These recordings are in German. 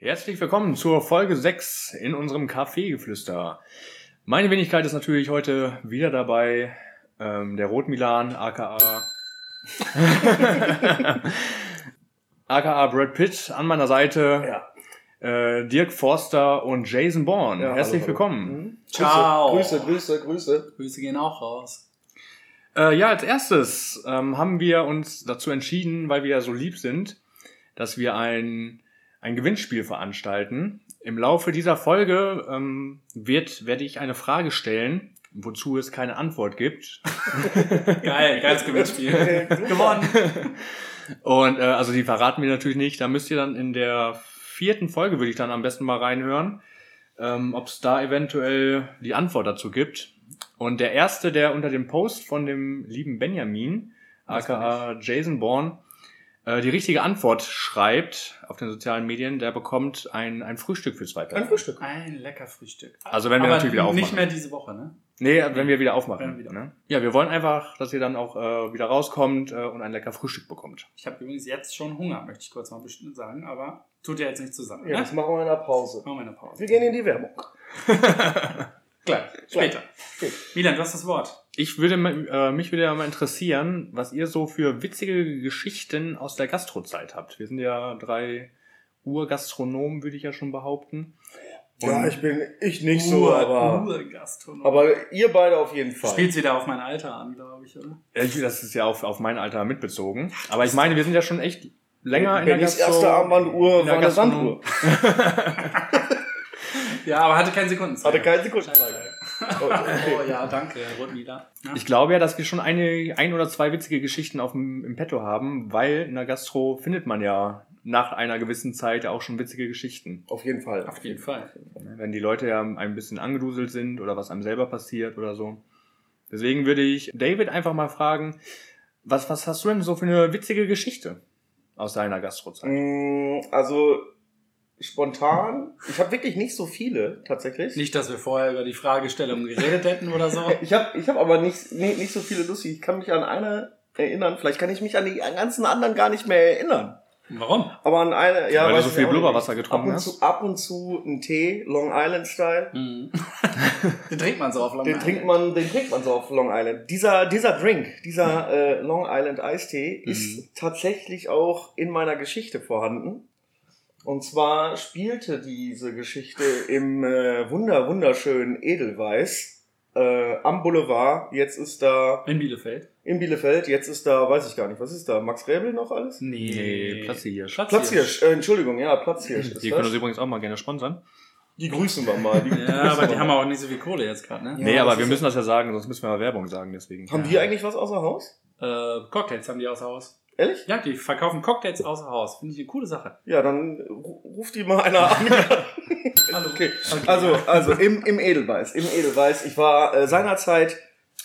Herzlich willkommen zur Folge 6 in unserem Kaffeegeflüster. Meine Wenigkeit ist natürlich heute wieder dabei, ähm, der Rotmilan, aka aka Brad Pitt an meiner Seite, Ja. äh, Dirk Forster und Jason Bourne. Ja, Herzlich hallo, hallo. willkommen. Mhm. Ciao. Grüße, Grüße, Grüße. Grüße gehen auch raus. Äh, ja, als erstes ähm, haben wir uns dazu entschieden, weil wir ja so lieb sind, dass wir ein, ein Gewinnspiel veranstalten. Im Laufe dieser Folge ähm, wird, werde ich eine Grage stellen, wozu es keine Antwort gibt. Geil, geiles Gewinnspiel. Gewonnen. Und äh, also die verraten wir natürlich nicht. Da müsst ihr dann in der vierten Folge, würde ich dann am besten mal reinhören, ähm, ob es da eventuell die Antwort dazu gibt. Und der erste, der unter dem Post von dem lieben Benjamin, aka Jason Bourne, die richtige Antwort schreibt auf den sozialen Medien, der bekommt ein, ein Frühstück für zwei Ein Personen. Frühstück. Ein lecker Frühstück. Also wenn wir Aber natürlich wieder aufmachen. nicht mehr diese Woche, ne? Nee, wenn wir wieder aufmachen. wir wieder. Ne? Ja, wir wollen einfach, dass ihr dann auch äh, wieder rauskommt äh, und ein lecker Frühstück bekommt. Ich habe übrigens jetzt schon Hunger, möchte ich kurz mal bestimmt sagen, aber tut ja jetzt nicht zusammen. Ja, ne? das machen wir in der Pause. Machen wir eine Pause. Wir gehen in die Werbung. Gleich, später. Gut. Milan, du hast das Wort. Ich würde, äh, mich würde ja mal interessieren, was ihr so für witzige Geschichten aus der Gastrozeit habt. Wir sind ja drei Urgastronomen, würde ich ja schon behaupten. Ja, ich bin, ich nicht so, aber, Urgastronom. aber ihr beide auf jeden Fall. Spielt wieder auf mein Alter an, glaube ich, oder? Ich- Das ist ja auf, auf mein Alter mitbezogen. Aber ich meine, wir sind ja schon echt länger in der Gastro... erste Armbanduhr in der war eine Gastronom- Sanduhr. Ja, aber hatte keine Sekunden. Hatte keine Sekunden. Oh, okay. Oh ja, danke, Rotmila. Ja. Ich glaube ja, dass wir schon eine, ein oder zwei witzige Geschichten auf dem, im Petto haben, weil in der Gastro findet man ja nach einer gewissen Zeit auch schon witzige Geschichten. Auf jeden Fall. Auf jeden Fall. Wenn die Leute ja ein bisschen angeduselt sind oder was einem selber passiert oder so. Deswegen würde ich David einfach mal fragen, was, was hast du denn so für eine witzige Geschichte aus deiner Gastrozeit? Mm, Also, spontan, ich habe wirklich nicht so viele, tatsächlich. Nicht, dass wir vorher über die Fragestellung geredet hätten oder so. Ich habe ich hab aber nicht, nicht, nicht so viele lustig. Ich kann mich an eine erinnern. Vielleicht kann ich mich an die ganzen anderen gar nicht mehr erinnern. Warum? Aber an eine, ja, Weil du so viel. Blubberwasser getrunken ab und hast? Zu, ab und zu ein Tee, Long Island Style. Mhm. Den trinkt man so auf Long Den Island. trinkt man, den trinkt man so auf Long Island. Dieser, dieser Drink, dieser äh, Long Island Eistee Mhm. ist tatsächlich auch in meiner Geschichte vorhanden. Und zwar spielte diese Geschichte im äh, wunder wunderschönen Edelweiß äh, am Boulevard. Jetzt ist da In Bielefeld? in Bielefeld. Jetzt ist da, weiß ich gar nicht, was ist da? Max Rebel noch alles? Nee, Platzhirsch. Platzhirsch, äh, Entschuldigung, ja, Platzhirsch ist Die können uns übrigens auch mal gerne sponsern. Die grüßen wir mal. Die Ja, aber die mal. haben auch nicht so viel Kohle jetzt gerade, ne? Ja, nee, aber wir müssen das ja sagen, sonst müssen wir mal Werbung sagen, deswegen. Haben die eigentlich was außer Haus? Äh, Cocktails haben die außer Haus. Ehrlich? Ja, die verkaufen Cocktails außer Haus. Finde ich eine coole Sache. Ja, dann ru- ruft die mal einer an. Hallo. Okay, also, also im, im Edelweiß, im Edelweiß. Ich war äh, seinerzeit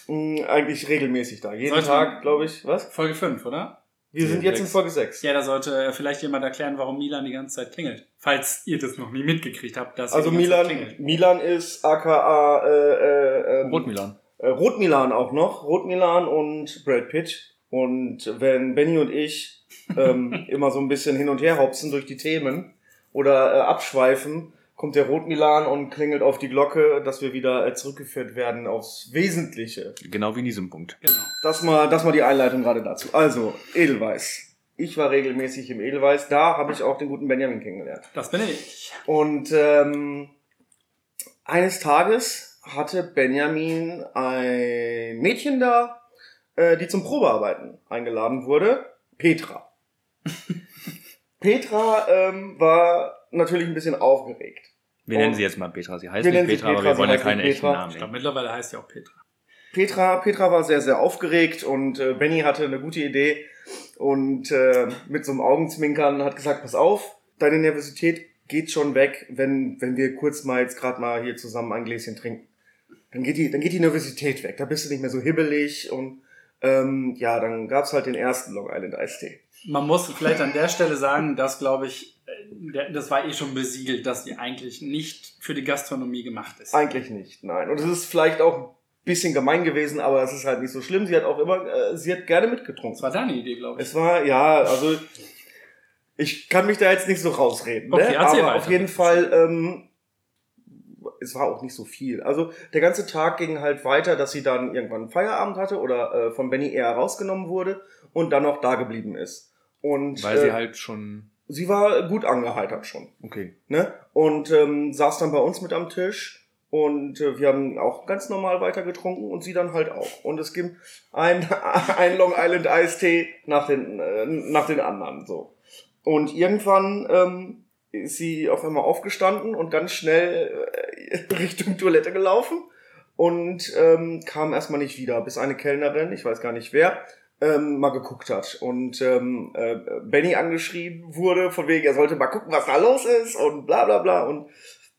mh, eigentlich regelmäßig da. Jeden Sollte Tag, glaube ich. Was? Folge 5, oder? Wir sind jetzt in. Folge 6. Ja, da sollte vielleicht jemand erklären, warum Milan die ganze Zeit klingelt. Falls ihr das noch nie mitgekriegt habt, dass Also die ganze Zeit Milan. Milan ist aka äh, äh, ähm, Rotmilan. äh, Rotmilan auch noch. Rotmilan und Brad Pitt. Und wenn Benny und ich ähm, immer so ein bisschen hin und her hopsen durch die Themen oder äh, abschweifen, kommt der Rotmilan und klingelt auf die Glocke, dass wir wieder äh, zurückgeführt werden aufs Wesentliche. Genau wie in diesem Punkt. Genau. Das mal, das mal die Einleitung gerade dazu. Also, Edelweiß. Ich war regelmäßig im Edelweiß. Da habe ich auch den guten Benjamin kennengelernt. Das bin ich. Und ähm, eines Tages hatte Benjamin ein Mädchen da, äh, die zum Probearbeiten eingeladen wurde. Petra. Petra ähm, war natürlich ein bisschen aufgeregt. Wir nennen sie jetzt mal Petra. Sie heißt Wir nicht sie Petra, aber Petra, wir wollen ja keine echten Petra. Namen Ich glaube, mittlerweile heißt sie auch Petra. Petra, Petra war sehr, sehr aufgeregt und äh, Benny hatte eine gute Idee und äh, mit so einem Augenzwinkern hat gesagt, pass auf, deine Nervosität geht schon weg, wenn, wenn wir kurz mal jetzt gerade mal hier zusammen ein Gläschen trinken. Dann geht, die, dann geht die Nervosität weg, da bist du nicht mehr so hibbelig und ähm, ja, dann gab's halt den ersten Long Island Eistee. Man muss vielleicht an der Stelle sagen, dass, glaube ich, äh, das war eh schon besiegelt, dass die eigentlich nicht für die Gastronomie gemacht ist. Eigentlich nicht, nein. Und es ist vielleicht auch ein bisschen gemein gewesen, aber es ist halt nicht so schlimm. Sie hat auch immer, äh, sie hat gerne mitgetrunken. Das war deine Idee, glaube ich. Es war, ja, also Ich kann mich da jetzt nicht so rausreden. Okay, ne? Aber weiter. auf jeden Fall, ähm, es war auch nicht so viel. Also der ganze Tag ging halt weiter, dass sie dann irgendwann Feierabend hatte oder äh, von Benny eher rausgenommen wurde und dann noch da geblieben ist. Und Weil äh, sie halt schon. sie war gut angeheitert schon. Okay. Ne? Und ähm, saß dann bei uns mit am Tisch und äh, wir haben auch ganz normal weiter getrunken und sie dann halt auch. Und es gibt ein, ein Long Island Eistee nach den, äh, nach den anderen so. Und irgendwann ähm, ist sie auf einmal aufgestanden und ganz schnell äh, Richtung Toilette gelaufen und ähm, kam erstmal nicht wieder, bis eine Kellnerin, ich weiß gar nicht wer, ähm, mal geguckt hat und ähm, äh, Benny angeschrieben wurde, von wegen, er sollte mal gucken, was da los ist und bla bla bla und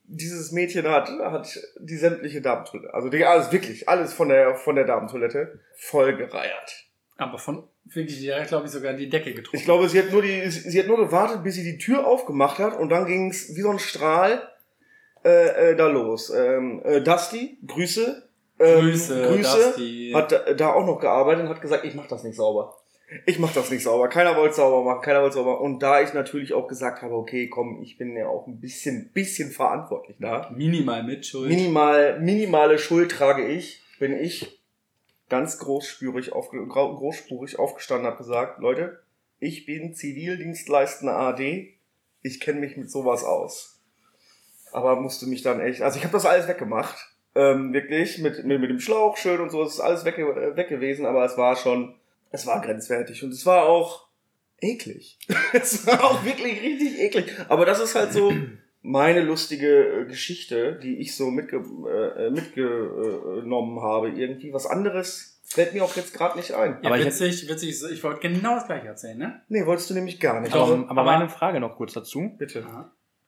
dieses Mädchen hat, hat die sämtliche Damentoilette, also die, alles wirklich, alles von der, von der Damentoilette vollgereiert. Aber von wirklich direkt, glaube ich, sogar die Decke getrunken. Ich glaube, sie hat nur die, sie hat nur gewartet, bis sie die Tür aufgemacht hat und dann ging es wie so ein Strahl äh, äh, da los. Ähm, äh, Dusty, Grüße. Ähm, Grüße, Grüße Dusty. hat da, auch noch gearbeitet und hat gesagt, ich mach das nicht sauber. Ich mach das nicht sauber. Keiner wollte sauber machen, keiner wollte sauber. Und da ich natürlich auch gesagt habe, okay, komm, ich bin ja auch ein bisschen, bisschen verantwortlich da. Minimal Mitschuld. Minimal, minimale Schuld trage ich, bin ich ganz großspurig, aufge, großspurig aufgestanden, habe gesagt, Leute, ich bin Zivildienstleistender AD, ich kenne mich mit sowas aus. Aber musste mich dann echt, also ich habe das alles weggemacht, ähm, wirklich, mit, mit, mit dem Schlauchschild und so, das ist alles weg, weg gewesen, aber es war schon, es war grenzwertig und es war auch eklig. es war auch wirklich richtig eklig. Aber das ist halt so meine lustige äh, Geschichte, die ich so mitge äh, mitgenommen habe. Irgendwie was anderes fällt mir auch jetzt gerade nicht ein. Ja, Aber ich witzig, witzig, ich wollte genau das gleiche erzählen, ne? Nee, wolltest du nämlich gar nicht. Aber, aber aber- meine Frage noch kurz dazu. bitte.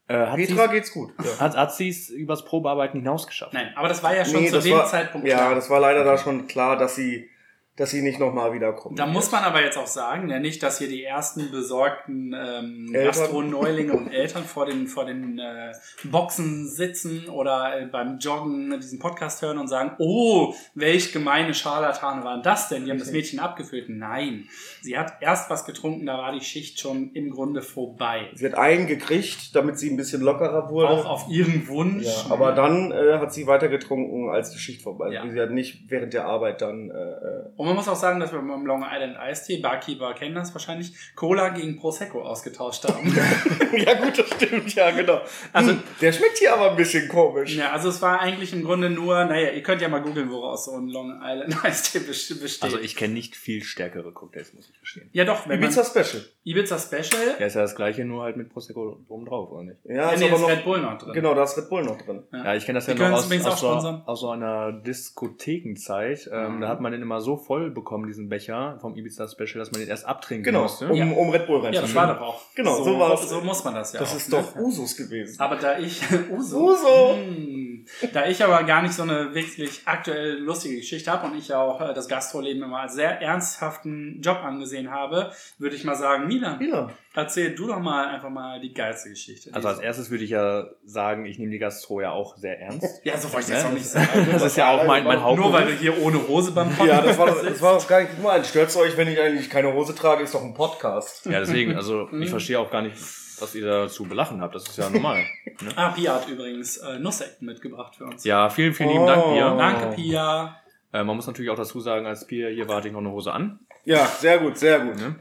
Äh, hat Petra sie geht's gut. Ja. hat, hat sie's übers Probearbeiten hinausgeschafft? Nein, aber das war ja schon Nee, zu dem war, Zeitpunkt ja, klar. das war leider da schon klar, dass sie, dass sie nicht nochmal wiederkommt. Da muss man aber jetzt auch sagen, ja nicht, dass hier die ersten besorgten ähm. Gastroneulinge und Eltern vor den, vor den äh, Boxen sitzen oder äh, beim Joggen diesen Podcast hören und sagen, oh, welch gemeine Scharlatane waren das denn? Die haben das Mädchen abgefüllt. Nein, sie hat erst was getrunken, da war die Schicht schon im Grunde vorbei. Sie hat einen gekriegt, damit sie ein bisschen lockerer wurde. Auch auf ihren Wunsch. ja, aber dann äh, hat sie weiter getrunken, als die Schicht vorbei Ja. war. Sie hat nicht während der Arbeit dann. Äh, äh, Und man muss auch sagen, dass wir beim Long Island Eistee, Barkeeper kennen das wahrscheinlich, Cola gegen Prosecco ausgetauscht haben. ja gut, das stimmt, ja genau. Also- Also der schmeckt hier aber ein bisschen komisch. Ja, also es war eigentlich im Grunde nur, naja, ihr könnt ja mal googeln, woraus so ein Long Island Eistee best- besteht. Also ich kenne nicht viel stärkere Cocktails, muss ich verstehen. ja doch, wenn Ibiza man, Special. Ibiza Special, Ja, ist ja das gleiche, nur halt mit Prosecco oben drauf, oder nicht? Ja, ja, ist nee, aber ist noch. Red Bull noch drin. Genau, da ist Red Bull noch drin. Ja, ich kenne das ja noch aus, aus, auch so, aus so einer Diskothekenzeit. Ähm, Mhm. Da hat man den immer so voll bekommen, diesen Becher vom Ibiza Special, dass man den erst abtrinken Genau, musste. um, Ja. um Red Bull Ja, das reinzunehmen. war doch auch. Genau, so, so war's. So muss man das ja Das auch, ist ne? doch Usus gewesen. Aber da ich Uso, Uso. Hm. da ich aber gar nicht so eine wirklich aktuell lustige Geschichte habe und ich ja auch äh, das Gastroleben immer als sehr ernsthaften Job angesehen habe, würde ich mal sagen, Milan, Milan. erzähl du doch mal einfach mal die geilste Geschichte. Also als erstes würde ich ja sagen, ich nehme die Gastro ja auch sehr ernst. ja, so wollte ich Ne? das auch nicht sagen. Das ist ja auch mein, mein Nur weil du hier ohne Hose beim Podcast Ja, das war, sitzt. das war doch gar nicht gemeint. Stört's euch, wenn ich eigentlich keine Hose trage, ist doch ein Podcast. Ja, deswegen, also Mhm. ich verstehe auch gar nicht, was ihr dazu belachen habt. Das ist ja normal. Ne? Ah, Pia hat übrigens äh, Nussecken mitgebracht für uns. Ja, vielen, vielen lieben Oh. Dank, Pia. Danke, Pia. Äh, man muss natürlich auch dazu sagen, als Pia hier war, hatte ich noch eine Hose an. Ja, sehr gut, sehr gut. Ne?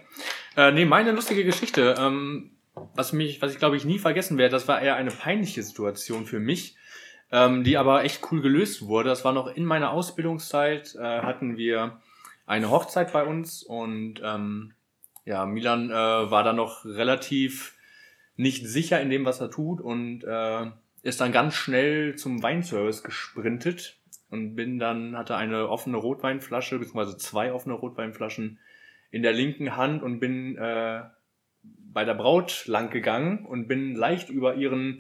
Äh, nee, meine lustige Geschichte, ähm, was mich, was ich glaube ich nie vergessen werde, das war eher eine peinliche Situation für mich, ähm, die aber echt cool gelöst wurde. Das war noch in meiner Ausbildungszeit, äh, hatten wir eine Hochzeit bei uns und ähm, ja, Milan äh, war da noch relativ nicht sicher in dem, was er tut und äh, ist dann ganz schnell zum Weinservice gesprintet und bin dann, hatte eine offene Rotweinflasche, beziehungsweise zwei offene Rotweinflaschen in der linken Hand und bin äh, bei der Braut lang gegangen und bin leicht über ihren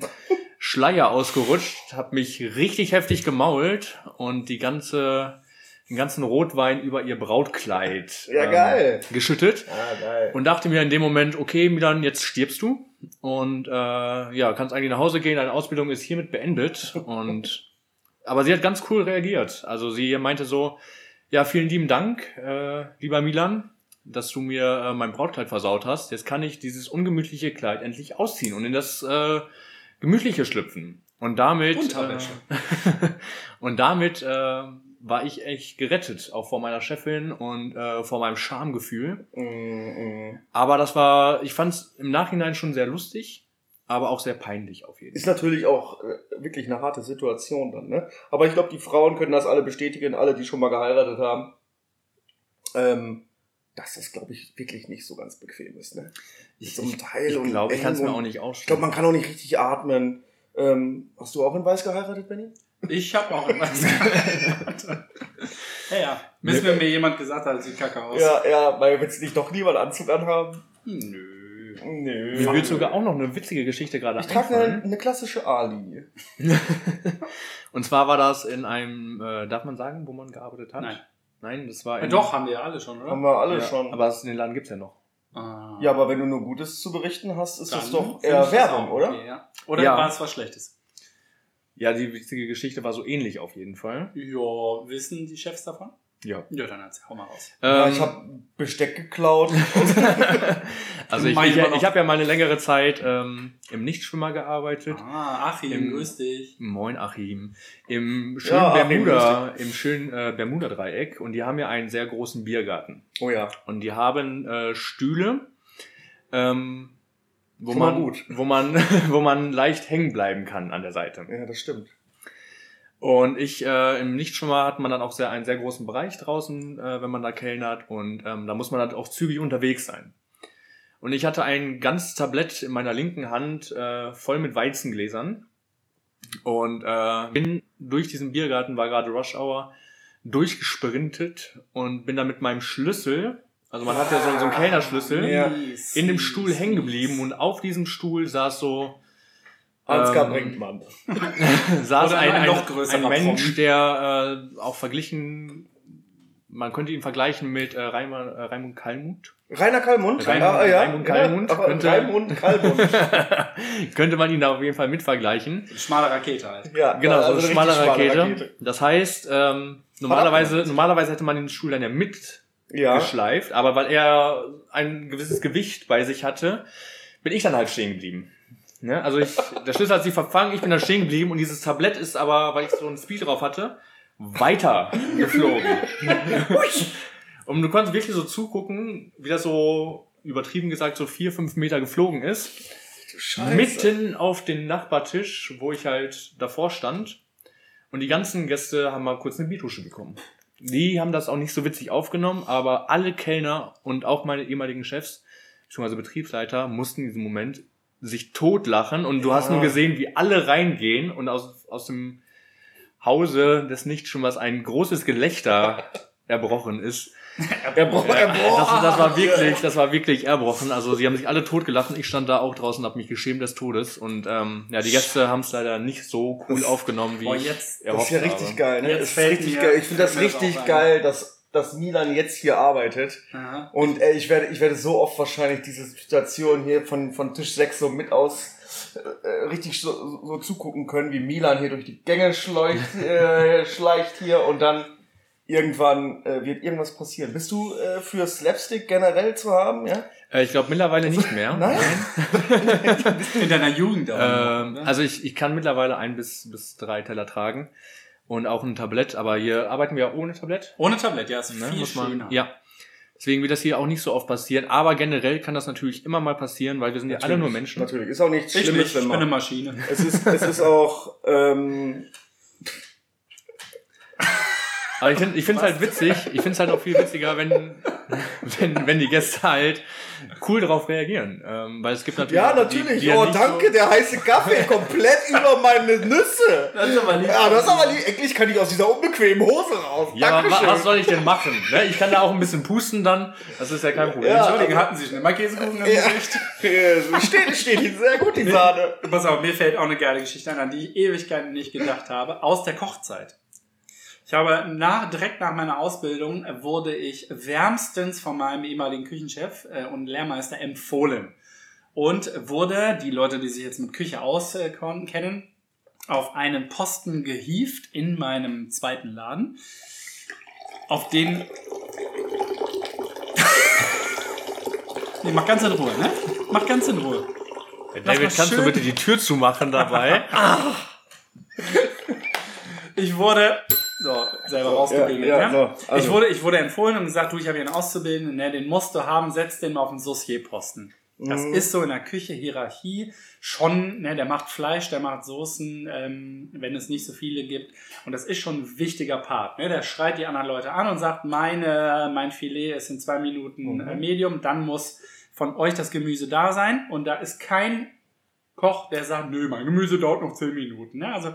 Schleier ausgerutscht, habe mich richtig heftig gemault und die ganze, den ganzen Rotwein über ihr Brautkleid ähm, Ja, geil. geschüttet Ah, geil. und dachte mir in dem Moment, okay, Milan, jetzt stirbst du und äh, ja, kannst eigentlich nach Hause gehen, deine Ausbildung ist hiermit beendet und aber sie hat ganz cool reagiert. Also sie meinte so, ja, vielen lieben Dank, äh, lieber Milan. dass du mir äh, mein Brautkleid versaut hast. Jetzt kann ich dieses ungemütliche Kleid endlich ausziehen und in das äh, gemütliche schlüpfen. Und damit. Äh, und damit äh, war ich echt gerettet, auch vor meiner Chefin und äh, vor meinem Schamgefühl. Mm, mm. Aber das war, ich fand es im Nachhinein schon sehr lustig, aber auch sehr peinlich auf jeden Fall. Ist natürlich auch äh, wirklich eine harte Situation dann, ne? Aber ich glaube, die Frauen können das alle bestätigen, alle, die schon mal geheiratet haben. Ähm, dass das, glaube ich, wirklich nicht so ganz bequem ist, ne? Mit so einem Teil ich und glaube, ich kann es mir auch nicht Ich ausstellen. glaube, man kann auch nicht richtig atmen. Ähm, hast du auch in Weiß geheiratet, Benny? Ich habe auch immer Ja, ja. Müssen wir mir jemand gesagt hat, sieht kacke aus. Ja, ja, weil willst du nicht doch lieber einen Anzug anhaben? Nö. Nö. Mir wird sogar auch noch eine witzige Geschichte gerade Ich trage eine, eine klassische A-Linie. Und zwar war das in einem, äh, darf man sagen, wo man gearbeitet hat? Nein. Nein, das war Ja, in, doch, haben wir ja alle schon, oder? Haben wir alle ja, schon. Aber das, den Laden gibt's ja noch. Ah. ja, aber wenn du nur Gutes zu berichten hast, ist das Dann doch finde eher das Werbung, oder? okay, ja. Oder Ja. war es was Schlechtes? Ja, die witzige Geschichte war so ähnlich auf jeden Fall. Ja, wissen die Chefs davon? Ja. Ja, dann erzähl, hau mal raus. Ja, Ähm, ich habe Besteck geklaut. also ich, ich, ich habe ja mal eine längere Zeit ähm, im Nichtschwimmer gearbeitet. Ah, Achim, Im- grüß dich. Moin Achim. Im schönen Ja, Achim, Bermuda, im schönen äh, Bermuda-Dreieck. Und die haben ja einen sehr großen Biergarten. oh ja. Und die haben äh, Stühle, ähm, wo Schon man, gut. wo man, wo man leicht hängen bleiben kann an der Seite. Ja, das stimmt. Und ich, äh, im Nichtschwimmer hat man dann auch sehr, einen sehr großen Bereich draußen, äh, wenn man da kellnert. Und ähm, da muss man halt auch zügig unterwegs sein. Und ich hatte ein ganzes Tablett in meiner linken Hand äh, voll mit Weizengläsern. Und äh, bin durch diesen Biergarten, war gerade Rush Hour, durchgesprintet und bin dann mit meinem Schlüssel, also man hat ja so, so einen Kellnerschlüssel, Ja. In dem Stuhl hängen geblieben und auf diesem Stuhl saß so Ansgar Ähm, Brinkmann. saß Oder ein, ein ein, noch größerer ein Mensch, der äh, auch verglichen, man könnte ihn vergleichen mit äh, Raimund, äh, Raimund Kallmut. Rainer Kallmund? Raimund- Ah, ja. Raimund Kallmund Ja, könnte- Raimund Kallmund. könnte man ihn da auf jeden Fall mit vergleichen. Schmale Rakete halt. Ja, Genau, so also eine richtig schmale Rakete. Rakete. Das heißt, ähm, normalerweise, normalerweise hätte man den Stuhl dann ja mit Ja. geschleift, aber weil er ein gewisses Gewicht bei sich hatte, bin ich dann halt stehen geblieben. Ne? Also ich, der Schlüssel hat sich verfangen, ich bin da stehen geblieben und dieses Tablett ist aber, weil ich so einen Speed drauf hatte, weiter geflogen. und du konntest wirklich so zugucken, wie das so übertrieben gesagt so vier, fünf Meter geflogen ist. Scheiße. Mitten auf den Nachbartisch, wo ich halt davor stand. Und die ganzen Gäste haben mal kurz eine Biertusche bekommen. Die haben das auch nicht so witzig aufgenommen, aber alle Kellner und auch meine ehemaligen Chefs, beziehungsweise Betriebsleiter, mussten in diesem Moment sich totlachen und du hast nur gesehen, wie alle reingehen und aus, aus dem Hause des Nichtschwimmers ein großes Gelächter erbrochen ist. Er braucht, er Das, das war wirklich, das war wirklich erbrochen. Also sie haben sich alle totgelachen. Ich stand da auch draußen und habe mich geschämt des Todes. Und ähm, ja, die Gäste haben es leider nicht so cool aufgenommen, wie Boah, ich jetzt- Das erhofft ist ja richtig habe. geil, ne? Jetzt Das ist fällt richtig mir- geil. Ich finde das das richtig geil, dass, dass Milan jetzt hier arbeitet. Aha. Und äh, ich werde, ich werde so oft wahrscheinlich diese Situation hier von, von Tisch 6 so mit aus äh, richtig so, so zugucken können, wie Milan hier durch die Gänge schleicht, äh, schleicht hier und dann irgendwann äh, wird irgendwas passieren. Bist du äh, für Slapstick generell zu haben, ja? Äh, ich glaube mittlerweile nicht mehr. Nein? In deiner Jugend aber Ähm, noch, ne? also ich, ich kann mittlerweile ein bis, bis drei Teller tragen. Und auch ein Tablett, aber hier arbeiten wir ja ohne Tablett. Ohne Tablett, ja, ist Ne, viel muss man, schöner. ja. Deswegen wird das hier auch nicht so oft passieren. Aber generell kann das natürlich immer mal passieren, weil wir sind ja alle nur Menschen. Natürlich, ist auch nichts Ich, Schlimmes, nicht, wenn ich bin eine man... Maschine. Es ist, es ist auch... Ähm, Aber ich finde ich finde es halt witzig. Ich finde es halt auch viel witziger, wenn, wenn, wenn die Gäste halt cool darauf reagieren. Ähm, weil es gibt natürlich. ja, auch die- natürlich. die ja oh, danke, der heiße Kaffee komplett über meine Nüsse. Das ist aber lieb. Ja, das ist aber lieb. Endlich kann ich aus dieser unbequemen Hose raus. So, ja, Dankeschön. was soll ich denn machen? Ne? Ich kann da auch ein bisschen pusten dann. Das ist ja kein Problem. Ja. Entschuldigung, hatten Sie schon immer Käsekuchen im Ja. Gesicht? Ja, steht, steht Ihnen sehr gut, die Sahne. Pass auf, mir fällt auch eine geile Geschichte ein, an die ich Ewigkeiten nicht gedacht habe, aus der Kochzeit. Ich habe nach, direkt nach meiner Ausbildung wurde ich wärmstens von meinem ehemaligen Küchenchef äh, und Lehrmeister empfohlen. Und wurde, die Leute, die sich jetzt mit Küche auskennen, auf einen Posten gehievt in meinem zweiten Laden, auf den Nee, mach ganz in Ruhe, ne? Mach ganz in Ruhe. David, mal kannst du schön- bitte die Tür zumachen dabei? Ich wurde so, selber rausgeregelt. ja, Ja, so, also. ich, wurde, ich wurde empfohlen und gesagt, du, ich habe hier einen Auszubildenden, ne, den musst du haben, setz den mal auf den Saucierposten. Das Mhm. ist so in der Küche Hierarchie schon, ne, der macht Fleisch, der macht Soßen, ähm, wenn es nicht so viele gibt. Und das ist schon ein wichtiger Part. Ne? Der schreit die anderen Leute an und sagt, meine, mein Filet ist in zwei Minuten Mhm. äh, Medium, dann muss von euch das Gemüse da sein. Und da ist kein Koch, der sagt, nö, mein Gemüse dauert noch zehn Minuten. Ne? Also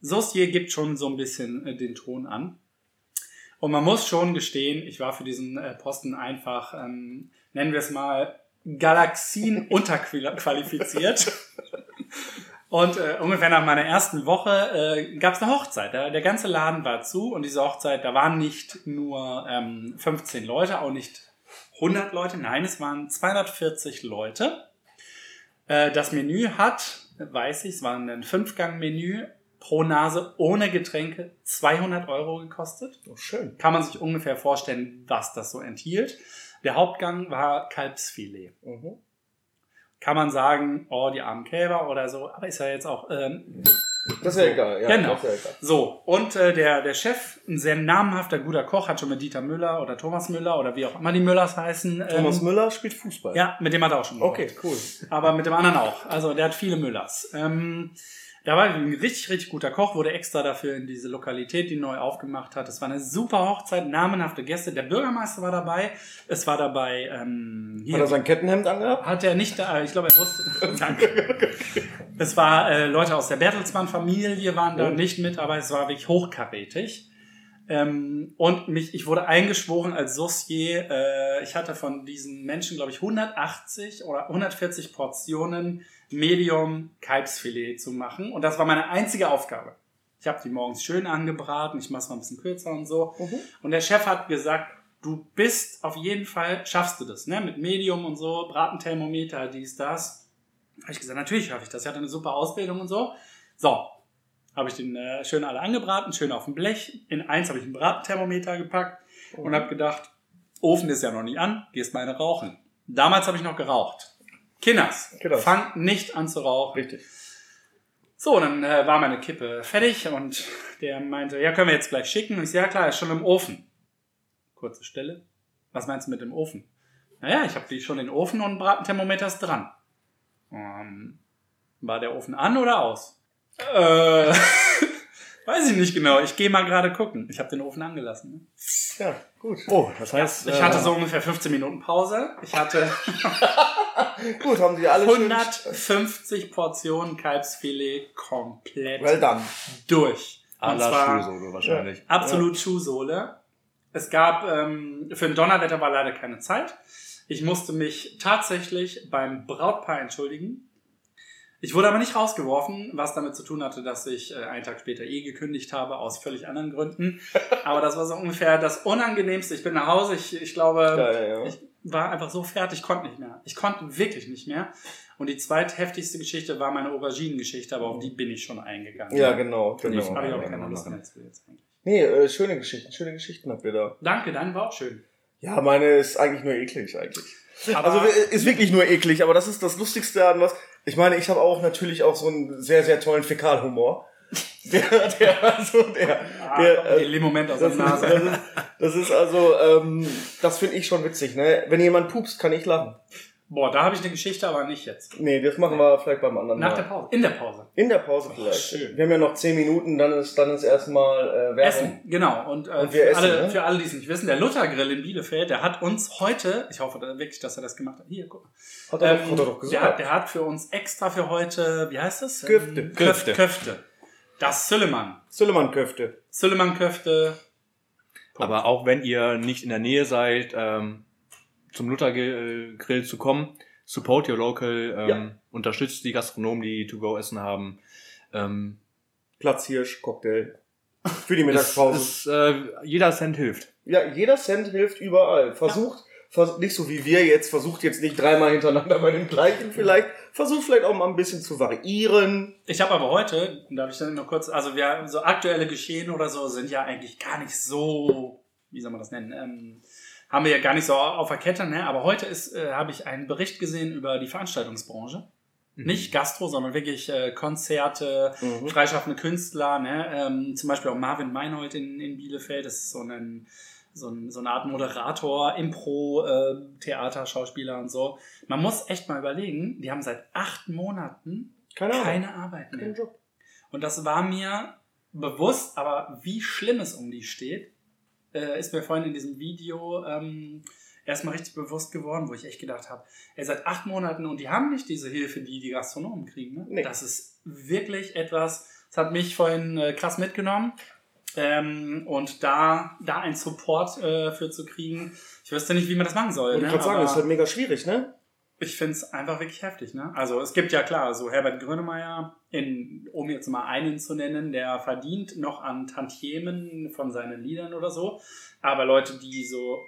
Saucier gibt schon so ein bisschen äh, den Ton an. Und man muss schon gestehen, ich war für diesen äh, Posten einfach, ähm, nennen wir es mal, Galaxien unterqualifiziert. Und äh, ungefähr nach meiner ersten Woche äh, gab es eine Hochzeit. Der, der ganze Laden war zu und diese Hochzeit, da waren nicht nur ähm, 15 Leute, auch nicht 100 Leute, nein, es waren 240 Leute. Äh, das Menü hat, weiß ich, es war ein Fünfgang-Menü pro Nase ohne Getränke 200 Euro gekostet Oh, schön. kann man sich ungefähr vorstellen, was das so enthielt. Der Hauptgang war Kalbsfilet. Mhm. Kann man sagen, oh, die armen Kälber oder so, aber ist ja jetzt auch. Ähm, Das ist ja egal. Ja, Genau. Egal. so, und äh, der, der Chef, ein sehr namhafter, guter Koch, hat schon mit Dieter Müller oder Thomas Müller oder wie auch immer die Müllers heißen. Ähm, Thomas Müller spielt Fußball. Ja, mit dem hat er auch schon gekocht. Okay, cool. aber mit dem anderen auch. Also der hat viele Müllers. Ähm, da war ein richtig, richtig guter Koch, wurde extra dafür in diese Lokalität, die neu aufgemacht hat. Es war eine super Hochzeit, namenhafte Gäste. Der Bürgermeister war dabei. Es war dabei ähm, hier. Hat er sein Kettenhemd angehabt? Hat er nicht da, ich glaube, er wusste. Danke. Es war äh, Leute aus der Bertelsmann-Familie waren da Oh. nicht mit, aber es war wirklich hochkarätig. Ähm, und mich, ich wurde eingeschworen als Saucier. Äh, ich hatte von diesen Menschen, glaube ich, 180 oder 140 Portionen Medium Kalbsfilet zu machen. Und das war meine einzige Aufgabe. Ich habe die morgens schön angebraten, ich mache es mal ein bisschen kürzer und so. Mhm. Und der Chef hat gesagt, du bist auf jeden Fall, schaffst du das, ne? Mit Medium und so, Bratenthermometer, dies, das. Habe ich gesagt, natürlich schaffe ich das. Ich hatte eine super Ausbildung und so. So, habe ich den äh, schön alle angebraten, schön auf dem Blech. In eins habe ich einen Bratenthermometer gepackt und habe gedacht, Ofen ist ja noch nicht an, gehst mal eine rauchen. Damals habe ich noch geraucht. Kinders, Kinders. fang nicht an zu rauchen. Richtig. So, dann äh, war meine Kippe fertig und der meinte, ja, können wir jetzt gleich schicken? Und ich so, ja klar, ist schon im Ofen. Kurze Stelle. Was meinst du mit dem Ofen? Naja, ich habe die schon den Ofen und ein Bratenthermometer ist dran. Ähm, war der Ofen an oder aus? Äh, weiß ich nicht genau. Ich gehe mal gerade gucken. Ich habe den Ofen angelassen. Ne? Ja, gut. Oh, das heißt, Ich hatte so ungefähr 15 Minuten Pause. Ich hatte Gut, haben Sie alle schön- 150 Portionen Kalbsfilet komplett Well done. durch. Und zwar Schuhsohle wahrscheinlich. absolut Schuhsohle. Es gab, ähm, für ein Donnerwetter war leider keine Zeit. Ich musste mich tatsächlich beim Brautpaar entschuldigen. Ich wurde aber nicht rausgeworfen, was damit zu tun hatte, dass ich äh, einen Tag später eh gekündigt habe, aus völlig anderen Gründen. Aber das war so ungefähr das Unangenehmste. Ich bin nach Hause, ich, ich glaube, Ja, ja, ich war einfach so fertig, konnte nicht mehr. Ich konnte wirklich nicht mehr. Und die zweitheftigste Geschichte war meine Auberginen-Geschichte, aber auf die bin ich schon eingegangen. Ja, genau. Genau. Habe ich auch Ja, keine genau. Lust mehr zu jetzt eigentlich. Nee, äh, schöne Geschichten, schöne Geschichten habt ihr da. Danke, dein war auch schön. Ja, meine ist eigentlich nur eklig, eigentlich. Aber- also äh, ist wirklich nur eklig, aber das ist das Lustigste an was. Ich meine, ich habe auch natürlich auch so einen sehr, sehr tollen Fäkalhumor. Der, der, also, der, Ah, der, äh, die Limoment aus der das, ist, Nase. das, ist, das ist also, ähm, das finde ich schon witzig, ne? Wenn jemand pupst, kann ich lachen. Boah, da habe ich eine Geschichte, aber nicht jetzt. Nee, das machen wir vielleicht beim anderen Nach Mal. der Pause. In der Pause. In der Pause vielleicht. schön. Wir haben ja noch zehn Minuten, dann ist, dann ist erstmal äh, Werbung. Essen, genau. Und, äh, Und wir für, essen, alle, ne? für alle, die es nicht wissen, der Luthergrill in Bielefeld, der hat uns heute, ich hoffe wirklich, dass er das gemacht hat. Hier, guck mal. Hat er, Ähm, hat er doch der, gesagt. hat- der hat für uns extra für heute, wie heißt das? Köfte. Ähm, Köfte. Köfte. Köfte. Das Süllemann. Süllemann-Köfte. Süllemann-Köfte. Aber auch wenn ihr nicht in der Nähe seid, ähm, zum Luthergrill zu kommen, support your local, ähm, Ja. unterstützt die Gastronomen, die To-Go-Essen haben. Ähm, Platzhirsch, Cocktail. Für die ist, Mittagspause. ist, äh, jeder Cent hilft. Ja, jeder Cent hilft überall. Versucht, vers nicht so wie wir jetzt, versucht jetzt nicht dreimal hintereinander bei dem gleichen vielleicht. Versucht vielleicht auch mal ein bisschen zu variieren. Ich habe aber heute, darf ich dann noch kurz, also wir, so aktuelle Geschehen oder so sind ja eigentlich gar nicht so, wie soll man das nennen, ähm, haben wir ja gar nicht so auf der Kette, ne? aber heute ist, äh, habe ich einen Bericht gesehen über die Veranstaltungsbranche. Mhm. Nicht Gastro, sondern wirklich äh, Konzerte, Mhm. freischaffende Künstler, ne? ähm, zum Beispiel auch Marvin Meinhold in, in Bielefeld, das ist so ein, so, ein, so eine Art Moderator, Impro, äh, Theater, Schauspieler und so. Man muss echt mal überlegen, die haben seit acht Monaten Keine keine Arbeit mehr. Kein Job. Und das war mir bewusst, aber wie schlimm es um die steht, äh, ist mir vorhin in diesem Video ähm, erstmal richtig bewusst geworden, wo ich echt gedacht habe, ey, seit acht Monaten und die haben nicht diese Hilfe, die die Gastronomen kriegen. Ne? Nee. Das ist wirklich etwas, das hat mich vorhin äh, krass mitgenommen. Ähm, und da, da einen Support äh, für zu kriegen, ich wüsste nicht, wie man das machen soll. Ich ne? gerade sagen, das ist halt mega schwierig, ne? Ich finde es einfach wirklich heftig. Ne? Also es gibt ja klar, so Herbert Grönemeyer, in, um jetzt mal einen zu nennen, der verdient noch an Tantiemen von seinen Liedern oder so. Aber Leute, die so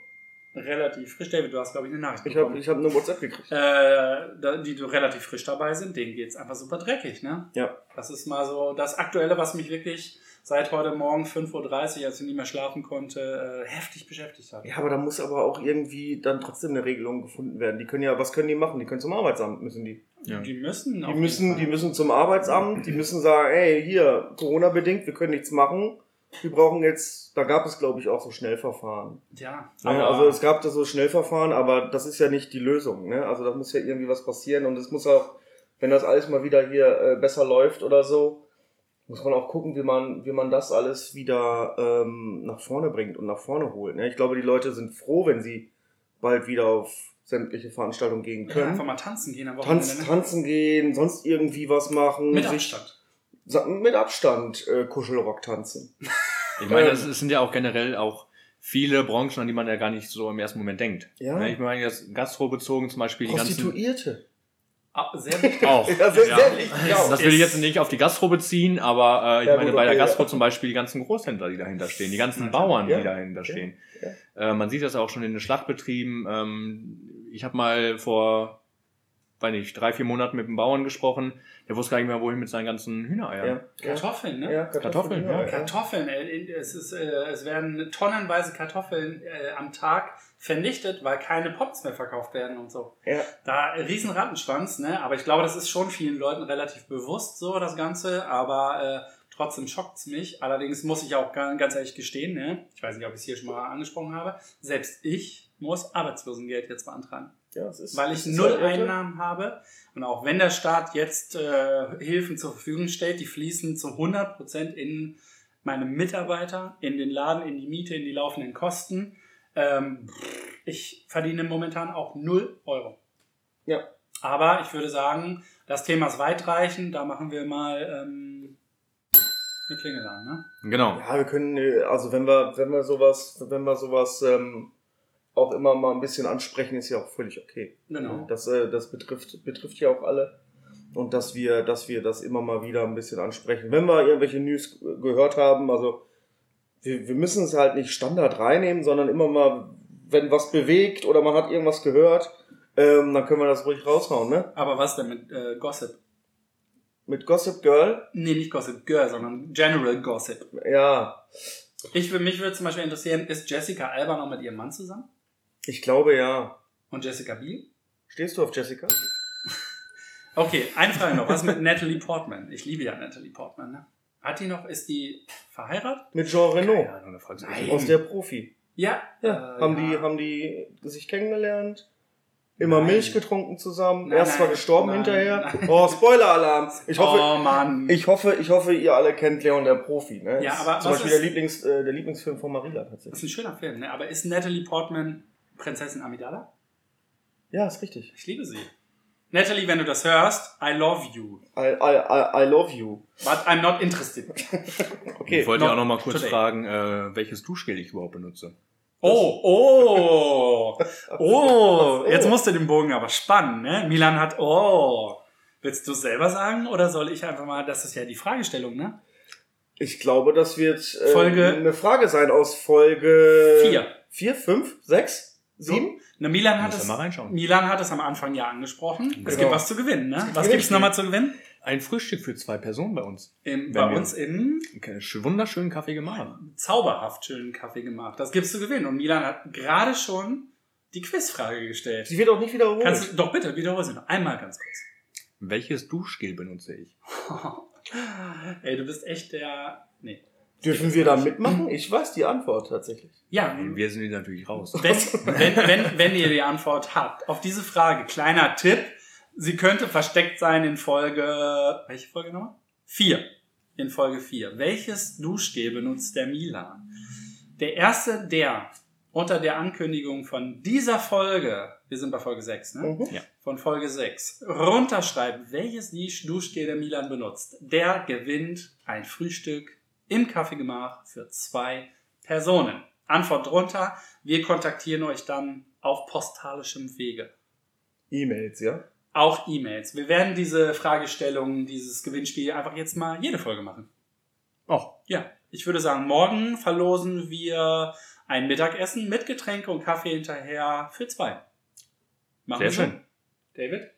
relativ frisch, David, du hast glaube ich eine Nachricht Ich habe bekommen, ich hab eine WhatsApp gekriegt. äh, die du relativ frisch dabei sind, denen geht's einfach super dreckig. Ne? Ja. Das ist mal so das Aktuelle, was mich wirklich seit heute Morgen 5.30 Uhr, als ich nicht mehr schlafen konnte, äh, heftig beschäftigt hat. Ja, aber da muss aber auch irgendwie dann trotzdem eine Regelung gefunden werden. Die können ja, was können die machen? Die können zum Arbeitsamt, müssen die. Ja. Die müssen Die müssen, die müssen zum Arbeitsamt, die müssen sagen, ey, hier, Corona-bedingt, wir können nichts machen. Wir brauchen jetzt, da gab es glaube ich auch so Schnellverfahren. Ja, Ne? Also es gab da so Schnellverfahren, aber das ist ja nicht die Lösung. Ne? Also da muss ja irgendwie was passieren und es muss auch, wenn das alles mal wieder hier äh, besser läuft oder so, muss man auch gucken, wie man, wie man das alles wieder ähm, nach vorne bringt und nach vorne holt. Ne? Ich glaube, die Leute sind froh, wenn sie bald wieder auf sämtliche Veranstaltungen gehen Ja, können. einfach mal tanzen gehen am Wochenende. Tanz, ne? tanzen gehen, sonst irgendwie was machen. Mit Abstand. Mit Abstand äh, Kuschelrock tanzen. Ich meine, Ähm. das es sind ja auch generell auch viele Branchen, an die man ja gar nicht so im ersten Moment denkt. Ja. Ne, Ich meine, jetzt Gastro bezogen zum Beispiel die ganzen. Prostituierte. Ah, sehr wichtig. Auch. Ja, sehr, Ja. sehr wichtig. Das will ich jetzt nicht auf die Gastro beziehen, aber äh, ich Ja, meine gut, bei der Gastro ja. zum Beispiel die ganzen Großhändler, die dahinter stehen, die ganzen Ja, Bauern, ja, die dahinter ja, stehen. Äh, man sieht das auch schon in den Schlachtbetrieben. Ähm, ich habe mal vor, weiß nicht, drei, vier Monaten mit einem Bauern gesprochen, der wusste gar nicht mehr, wohin mit seinen ganzen Hühnereiern. Ja. Kartoffeln, ne? Ja, Kartoffeln, ja. Kartoffeln, es, ist, äh, es werden tonnenweise Kartoffeln äh, am Tag vernichtet, weil keine Pops mehr verkauft werden und so. Ja. Da äh, riesen Rattenschwanz, ne? Aber ich glaube, das ist schon vielen Leuten relativ bewusst so, das Ganze, aber äh, trotzdem schockt's mich. Allerdings muss ich auch ga- ganz ehrlich gestehen, ne? Ich weiß nicht, ob ich es hier schon mal angesprochen habe, selbst ich muss Arbeitslosengeld jetzt beantragen. Ja, es ist, weil es ich ist null halt, Einnahmen habe. Und auch wenn der Staat jetzt äh, Hilfen zur Verfügung stellt, die fließen zu 100% in meine Mitarbeiter, in den Laden, in die Miete, in die laufenden Kosten. Ähm, ich verdiene momentan auch 0 Euro. Ja. Aber ich würde sagen, das Thema ist weitreichend. Da machen wir mal ähm, eine Klingel an. Ne? Genau. Ja, wir können, äh, also wenn wir, wenn wir sowas, wenn wir sowas ähm, auch immer mal ein bisschen ansprechen, ist ja auch völlig okay. Genau. Das, äh, das betrifft, betrifft ja auch alle. Und dass wir, dass wir das immer mal wieder ein bisschen ansprechen. Wenn wir irgendwelche News gehört haben, also wir, wir müssen es halt nicht Standard reinnehmen, sondern immer mal, wenn was bewegt oder man hat irgendwas gehört, ähm, dann können wir das ruhig raushauen, ne? Aber was denn mit äh, Gossip? Mit Gossip Girl, Nee, nicht Gossip Girl, sondern General Gossip. ja, Ich, mich würde zum Beispiel interessieren, ist Jessica Alba noch mit ihrem Mann zusammen? Ich glaube ja. Und Jessica Biel? Stehst du auf Jessica? Okay, eine Frage noch. Was mit Natalie Portman? Ich liebe ja Natalie Portman, ne? Hat die noch, ist die verheiratet? Mit Jean Reno. Ja, eine Frage. Nein. Aus der Profi. Ja. Ja, Äh, haben, ja. Die, haben die sich kennengelernt, immer Nein. Milch getrunken zusammen, Nein, erst zwar gestorben nein, hinterher. Oh, Spoiler-Alarm! Ich hoffe, oh Mann. ich hoffe, ich hoffe, ihr alle kennt Leon der Profi. Ne? Ja, aber zum Beispiel ist- der, Lieblings, äh, der Lieblingsfilm von Marila das tatsächlich. ist ein schöner Film, ne? Aber ist Natalie Portman Prinzessin Amidala? Ja, ist richtig. Ich liebe sie. Natalie, wenn du das hörst, I love you. I, I, I, I love you. But I'm not interested. okay. Ich wollte ja auch noch mal kurz today. fragen, äh, welches Duschgel ich überhaupt benutze. Oh, oh, oh, oh jetzt oh. musst du den Bogen aber spannen, ne? Milan hat, oh. Willst du es selber sagen oder soll ich einfach mal, das ist ja die Fragestellung, ne? Ich glaube, das wird äh, Folge eine Frage sein aus Folge 4, 4, 5, 6. So. Sieben? Ne, Milan, hat es, Milan hat es am Anfang ja angesprochen. Genau. Es gibt was zu gewinnen, ne? Was gibt es nochmal zu gewinnen? Ein Frühstück für zwei Personen bei uns. Im, bei uns im wunderschönen Kaffee gemacht. Zauberhaft schönen Kaffee gemacht. Das gibt's zu gewinnen. Und Milan hat gerade schon die Quizfrage gestellt. Sie wird auch nicht wiederholt. Kannst, doch bitte, wiederhol sie noch einmal ganz kurz. Welches Duschgel benutze ich? Ey, du bist echt der. Nee. Dürfen wir da mitmachen? Ich weiß die Antwort tatsächlich. Ja, Wir sind natürlich raus. wenn, wenn, wenn, wenn ihr die Antwort habt auf diese Frage, kleiner Tipp, sie könnte versteckt sein in Folge. Welche Folge nochmal? Vier. In Folge vier. Welches Duschgel benutzt der Milan? Der erste, der unter der Ankündigung von dieser Folge, wir sind bei Folge 6, ne? Mhm. Ja. Von Folge 6, runterschreibt, welches Dusch- Duschgel der Milan benutzt, der gewinnt ein Frühstück im Kaffeegemach für zwei Personen. Antwort drunter. Wir kontaktieren euch dann auf postalischem Wege. E-Mails, ja? Auch E-Mails. Wir werden diese Fragestellung, dieses Gewinnspiel einfach jetzt mal jede Folge machen. Och, Ja, ich würde sagen, morgen verlosen wir ein Mittagessen mit Getränke und Kaffee hinterher für zwei. Machen sehr wir schön. David?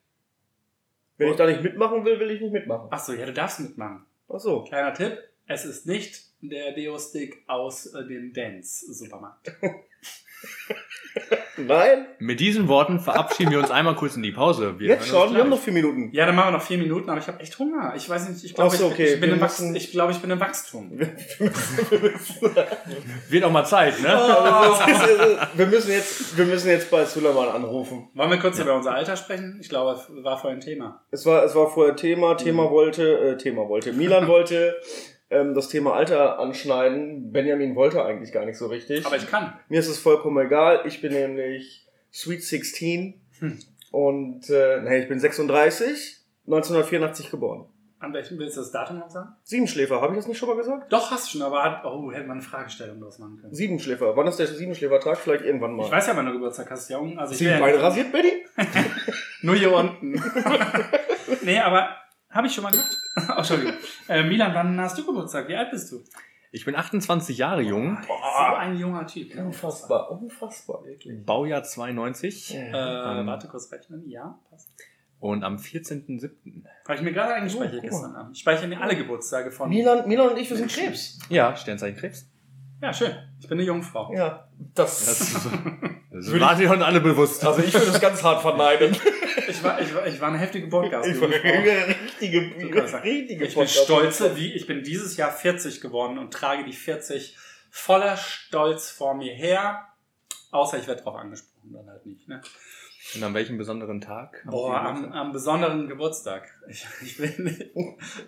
Wenn ich da nicht mitmachen will, will ich nicht mitmachen. Achso, ja, du darfst mitmachen. Ach so. Kleiner Tipp, es ist nicht der Deo-Stick aus äh, dem Dance-Supermarkt. Nein? Mit diesen Worten verabschieden wir uns einmal kurz in die Pause. Wir Jetzt schon? Wir haben noch vier Minuten. Ja, dann machen wir noch vier Minuten, aber ich habe echt Hunger. Ich weiß nicht, ich glaube, so, ich, okay, ich, bin wir im Wachs müssen- ich, glaube, ich bin im Wachstum. Wird auch mal Zeit, ne? Ist- wir, müssen jetzt, wir müssen jetzt bei Suleiman anrufen. Wollen wir kurz über unser Alter sprechen? Ich glaube, es war vorhin Thema. Es war, es war vorher Thema, Thema wollte, äh, Thema wollte. Milan wollte ähm, das Thema Alter anschneiden. Benjamin wollte eigentlich gar nicht so richtig. Aber ich kann. Mir ist es vollkommen egal. Ich bin nämlich Sweet 16 Hm. und äh, nee, ich bin 36, 1984 geboren. An welchem willst du das Datum noch sagen? Siebenschläfer, habe ich das nicht schon mal gesagt? Doch, hast du schon, aber hat, oh, hätte man eine Fragestellung draus machen können. Siebenschläfer. Wann ist der Siebenschläfertag? Vielleicht irgendwann mal. Ich weiß ja, wann du Geburtstag hast, Jung. Also ich Sieben Beine ja, rasiert, Betty? nur hier unten. nee, aber habe ich schon mal gemacht. oh, Entschuldigung. Äh, Milan, wann hast du Geburtstag? Wie alt bist du? Ich bin 28 Jahre jung, So ein junger Typ. Unfassbar, unfassbar, wirklich. Baujahr 92 Äh, Ähm. warte kurz rechnen. Ja, passt. und am 14.07. Habe ich mir gerade eingespeichert Oh, gestern Abend. Ich speichere mir alle Geburtstage von. Milan, Milan und ich, wir sind Krebs. Ja, Sternzeichen Krebs. Ja, schön. Ich bin eine Jungfrau. Ja, das, Das, das war dir und alle bewusst. Also ich würde es ganz hart verneiden. Ich war, ich war, ich war eine heftige podcast Ich war eine richtige, richtige Ich bin stolze, wie ich bin dieses Jahr 40 geworden und trage die 40 voller Stolz vor mir her. Außer ich werde drauf angesprochen, dann halt nicht. Ne? Und an welchem besonderen Tag? Boah, am, am besonderen Geburtstag. Ich, ich, will nicht,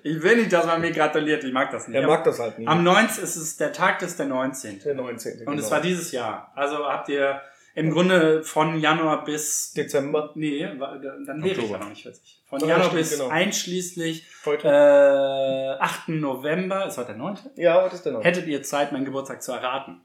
ich will nicht, dass man mir gratuliert. Ich mag das nicht. Er mag das halt nicht. Am 19. ist es der Tag des der 19. der 19. Und es genau. war dieses Jahr. Also habt ihr im Grunde von Januar bis Dezember. Nee, dann wäre ich ja noch nicht 40. Von Ja, Januar stimmt, bis genau. einschließlich Heute. äh, 8. November, ist heute der 9. ja, was ist denn noch? Hättet ihr Zeit, meinen Geburtstag zu erraten.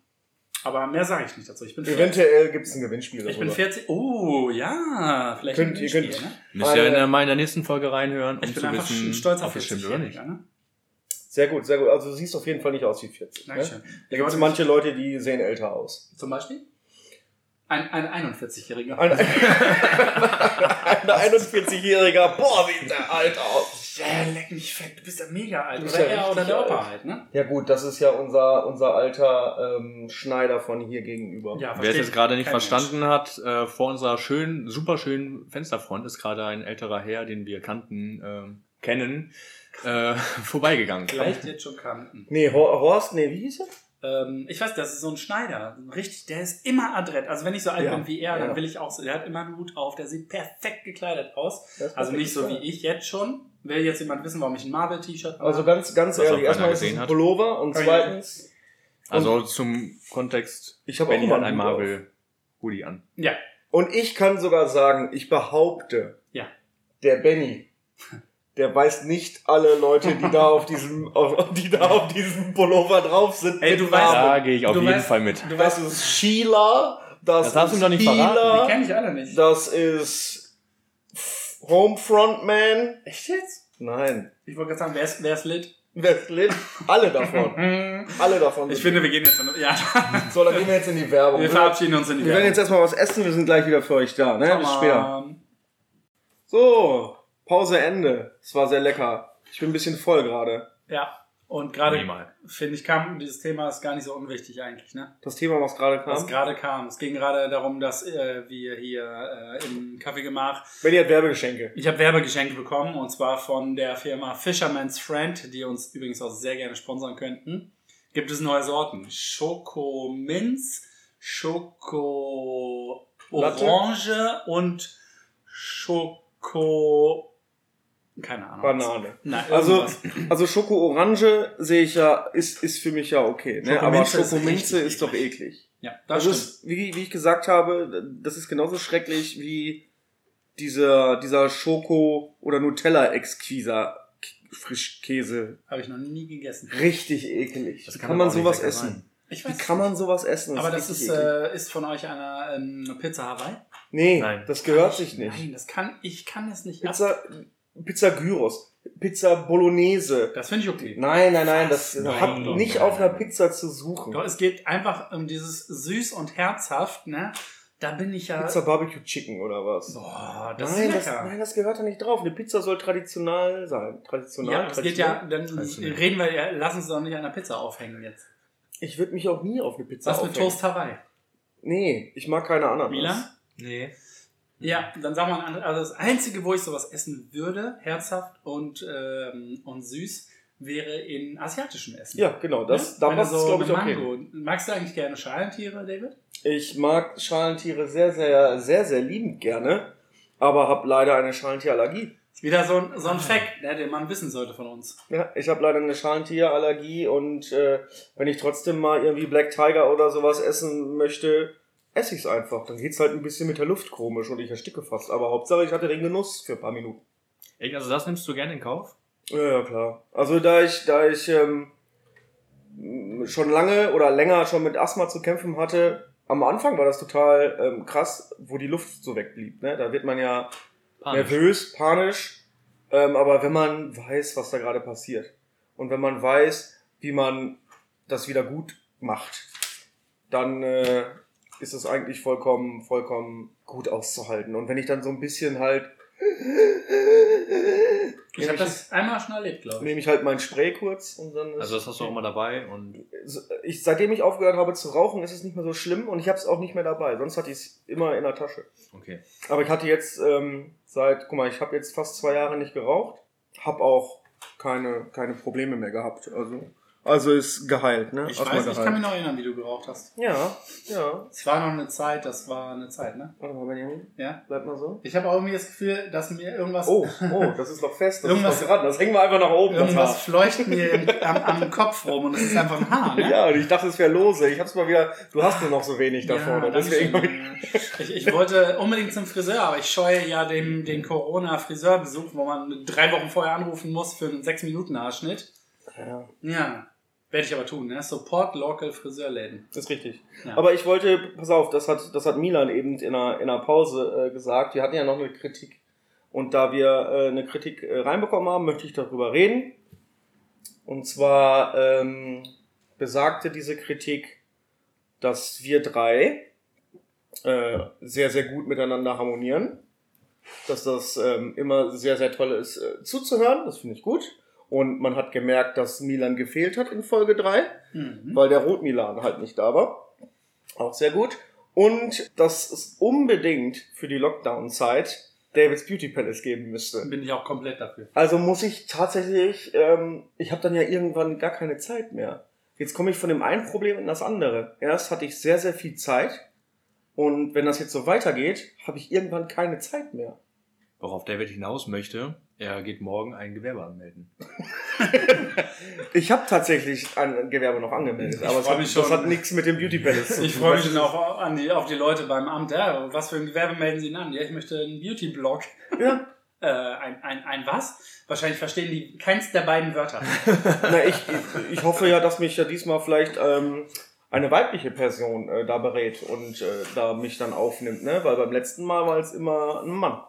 Aber mehr sage ich nicht dazu. Ich bin 40. Eventuell gibt es ein Gewinnspiel. Ich bin darüber. 40. Oh, ja. Vielleicht Könnt- ein ihr Gewinnspiel, könnt- ne? Müsst ihr in der, in der nächsten Folge reinhören, um Ich bin zu einfach wissen, ein stolzer ob stimmt oder nicht. 40-Jähriger, ne? Sehr gut, sehr gut. Also du siehst auf jeden Fall nicht aus wie 40. Ne? Dankeschön. Da gibt es manche Leute, die sehen älter aus. Zum Beispiel? Ein, ein 41-Jähriger. Ein, ein 41-Jähriger, boah, sieht der alt aus. Ja, leck mich fett. Du bist ja mega alt. Du bist Oder ja er oder der Opa alt. halt, ne? Ja gut, das ist ja unser, unser alter ähm, Schneider von hier gegenüber. Ja, Wer es jetzt gerade nicht verstanden hat, äh, vor unserer schönen, super schönen Fensterfront ist gerade ein älterer Herr, den wir kannten, ähm, kennen, äh, vorbeigegangen. Mensch. Vielleicht jetzt schon kannten. Nee, Hor- Horst, nee, wie hieß er? Ähm, ich weiß, das ist so ein Schneider. Richtig, der ist immer adrett. Also wenn ich so alt Ja, bin wie er, dann ja. will ich auch so. Der hat immer einen Hut auf, der sieht perfekt gekleidet aus. Also nicht so wie ich jetzt schon. Will jetzt jemand wissen, warum ich ein Marvel-T-Shirt habe? Also ganz, ganz Was ehrlich, erstmal ist es ein hat. Pullover und Oh ja. zweitens, Also zum Kontext, ich habe auch hat einen ein. Marvel-Hoodie an. ja, Und ich kann sogar sagen, ich behaupte, Ja. der Benny, der weiß nicht alle Leute, die da auf diesem, auf, die da auf diesem Pullover drauf sind. Ey, du weißt- Namen. Da gehe ich auf Du jeden weißt- Fall mit. du Das weißt, ist Sheila, das, Das du ist doch nicht die verraten. kenne ich alle nicht. das ist Homefrontman. Echt jetzt? Nein. Ich wollte gerade sagen, wer ist, wer ist lit? Westlin? Alle davon. Alle davon. Ich finde, wir gehen jetzt in, ja, so, dann gehen wir jetzt in die Werbung. wir ne? verabschieden uns in die Wir werden jetzt erstmal was essen, wir sind gleich wieder für euch da, ne? Bis später. So, Pause Ende. Es war sehr lecker. Ich bin ein bisschen voll gerade. Ja. Und gerade, finde ich, kam dieses Thema ist gar nicht so unwichtig eigentlich, ne? Das Thema, was gerade Was kam. gerade kam. Es ging gerade darum, dass äh, wir hier äh, im Kaffeegemach Benny hat Werbegeschenke. Ich habe Werbegeschenke bekommen und zwar von der Firma Fisherman's Friend, die uns übrigens auch sehr gerne sponsern könnten. Gibt es neue Sorten: Schoko Minz, Schoko? Orange und Schoko. Keine Ahnung. Banane. Nein, Also, also Schoko-Orange sehe ich ja, ist, ist für mich ja okay. Ne? Aber Schokominze ist ist doch eklig. ja, Das das, ist, wie, wie ich gesagt habe, das ist genauso schrecklich wie dieser, dieser Schoko- oder Nutella-Exquiser Frischkäse. Habe ich noch nie gegessen. Richtig eklig. Das Wie kann kann man sowas essen? Ich Wie weiß kann man sowas essen? aber das ist, äh, ist von euch eine ähm, Pizza Hawaii? nee, Nein. das gehört sich nicht. Nein, das kann ich kann es nicht. ab- Pizza, Pizza Gyros, Pizza Bolognese. Das finde ich okay. Nein, nein, nein, das Nein, hat doch, nicht nein. auf einer Pizza zu suchen. Doch, es geht einfach um dieses süß und herzhaft, ne? Da bin ich ja. Pizza Barbecue Chicken oder was? Boah, das nein, ist das, lecker. nein, das gehört da nicht drauf. Eine Pizza soll traditionell sein. Traditional. ja, es geht ja, dann reden wir ja, lass uns doch nicht an der Pizza aufhängen jetzt. Ich würde mich auch nie auf eine Pizza Was mit aufhängen. Toast Hawaii? Nee, ich mag keine Ananas. Milan? Nee. Ja, dann sag mal. Also das Einzige, wo ich sowas essen würde, herzhaft und, ähm, und süß, wäre in asiatischem Essen. Ja, genau. Das, Ja? da Wenn du passt so glaube ich, okay. Mango. Magst du eigentlich gerne Schalentiere, David? Ich mag Schalentiere sehr, sehr, sehr, sehr liebend gerne, aber habe leider eine Schalentierallergie. Ist wieder so ein, so ein Fact, ne, den man wissen sollte von uns. Ja, ich habe leider eine Schalentierallergie und äh, wenn ich trotzdem mal irgendwie Black Tiger oder sowas essen möchte, esse ich es einfach. Dann geht's halt ein bisschen mit der Luft komisch und ich ersticke fast. Aber Hauptsache, ich hatte den Genuss für ein paar Minuten. Echt, also das nimmst du gerne in Kauf? Ja, ja, klar. Also da ich, da ich ähm, schon lange oder länger schon mit Asthma zu kämpfen hatte, am Anfang war das total ähm, krass, wo die Luft so wegblieb. Ne? Da wird man ja Panisch. nervös, panisch. Ähm, aber wenn man weiß, was da gerade passiert und wenn man weiß, wie man das wieder gut macht, dann äh, ist es eigentlich vollkommen, vollkommen gut auszuhalten. Und wenn ich dann so ein bisschen halt Ich habe das einmal schon erlebt, glaube ich. nehme ich halt mein Spray kurz und dann ist Also das hast du auch immer dabei und ich, seitdem ich aufgehört habe zu rauchen, ist es nicht mehr so schlimm und ich habe es auch nicht mehr dabei. Sonst hatte ich es immer in der Tasche. okay. Aber ich hatte jetzt ähm, seit, guck mal, ich habe jetzt fast zwei Jahre nicht geraucht, habe auch keine, keine Probleme mehr gehabt. Also, also ist geheilt, ne? Ich Asthma weiß, ich geheilt. kann mich noch erinnern, wie du geraucht hast. Ja, ja. Es war noch eine Zeit, das war eine Zeit, ne? Warte mal, Benjamin, Ja. bleib mal so. Ich habe auch irgendwie das Gefühl, dass mir irgendwas, Oh, oh, das ist noch fest, das Irgendwas- ist noch dran. Das hängen wir einfach nach oben. irgendwas fleucht mir im, am, am Kopf rum und es ist einfach ein Haar, ne? Ja, und ich dachte, es wäre lose. Ich hab's mal wieder, du hast nur noch so wenig da vorne. Deswegen ich- ich, ich wollte unbedingt zum Friseur, aber ich scheue ja den, den Corona-Friseurbesuch, wo man drei Wochen vorher anrufen muss für einen 6-Minuten-Haarschnitt. ja, Ja, werde ich aber tun. Ne? Support Local Friseurläden. ist richtig. Ja. Aber ich wollte, pass auf, das hat, das hat Milan eben in einer, in einer Pause äh, gesagt. Wir hatten ja noch eine Kritik. Und da wir äh, eine Kritik äh, reinbekommen haben, möchte ich darüber reden. Und zwar ähm, besagte diese Kritik, dass wir drei äh, sehr, sehr gut miteinander harmonieren. Dass das ähm, immer sehr, sehr toll ist äh, zuzuhören. Das finde ich gut. Und man hat gemerkt, dass Milan gefehlt hat in Folge 3 Mhm. weil der Rotmilan halt nicht da war. Auch sehr gut. Und dass es unbedingt für die Lockdown-Zeit Davids Beauty Palace geben müsste. Bin ich auch komplett dafür. Also muss ich tatsächlich, ähm, ich habe dann ja irgendwann gar keine Zeit mehr. Jetzt komme ich von dem einen Problem in das andere. Erst hatte ich sehr, sehr viel Zeit. Und wenn das jetzt so weitergeht, habe ich irgendwann keine Zeit mehr. Worauf David hinaus möchte, er geht morgen ein Gewerbe anmelden. Ich habe tatsächlich ein Gewerbe noch angemeldet, Ich aber es hat, mich das schon. hat nichts mit dem Beauty Palace zu Ich tun. freue mich schon auf, an die, auf die Leute beim Amt. Ja, was für ein Gewerbe melden Sie denn an? Ja, ich möchte einen Beauty-Blog. Ja, Äh, ein, ein, ein was? Wahrscheinlich verstehen die keins der beiden Wörter. Na, ich, ich, ich hoffe ja, dass mich ja diesmal vielleicht ähm, eine weibliche Person äh, da berät und äh, da mich dann aufnimmt, ne? Weil beim letzten Mal war es immer ein Mann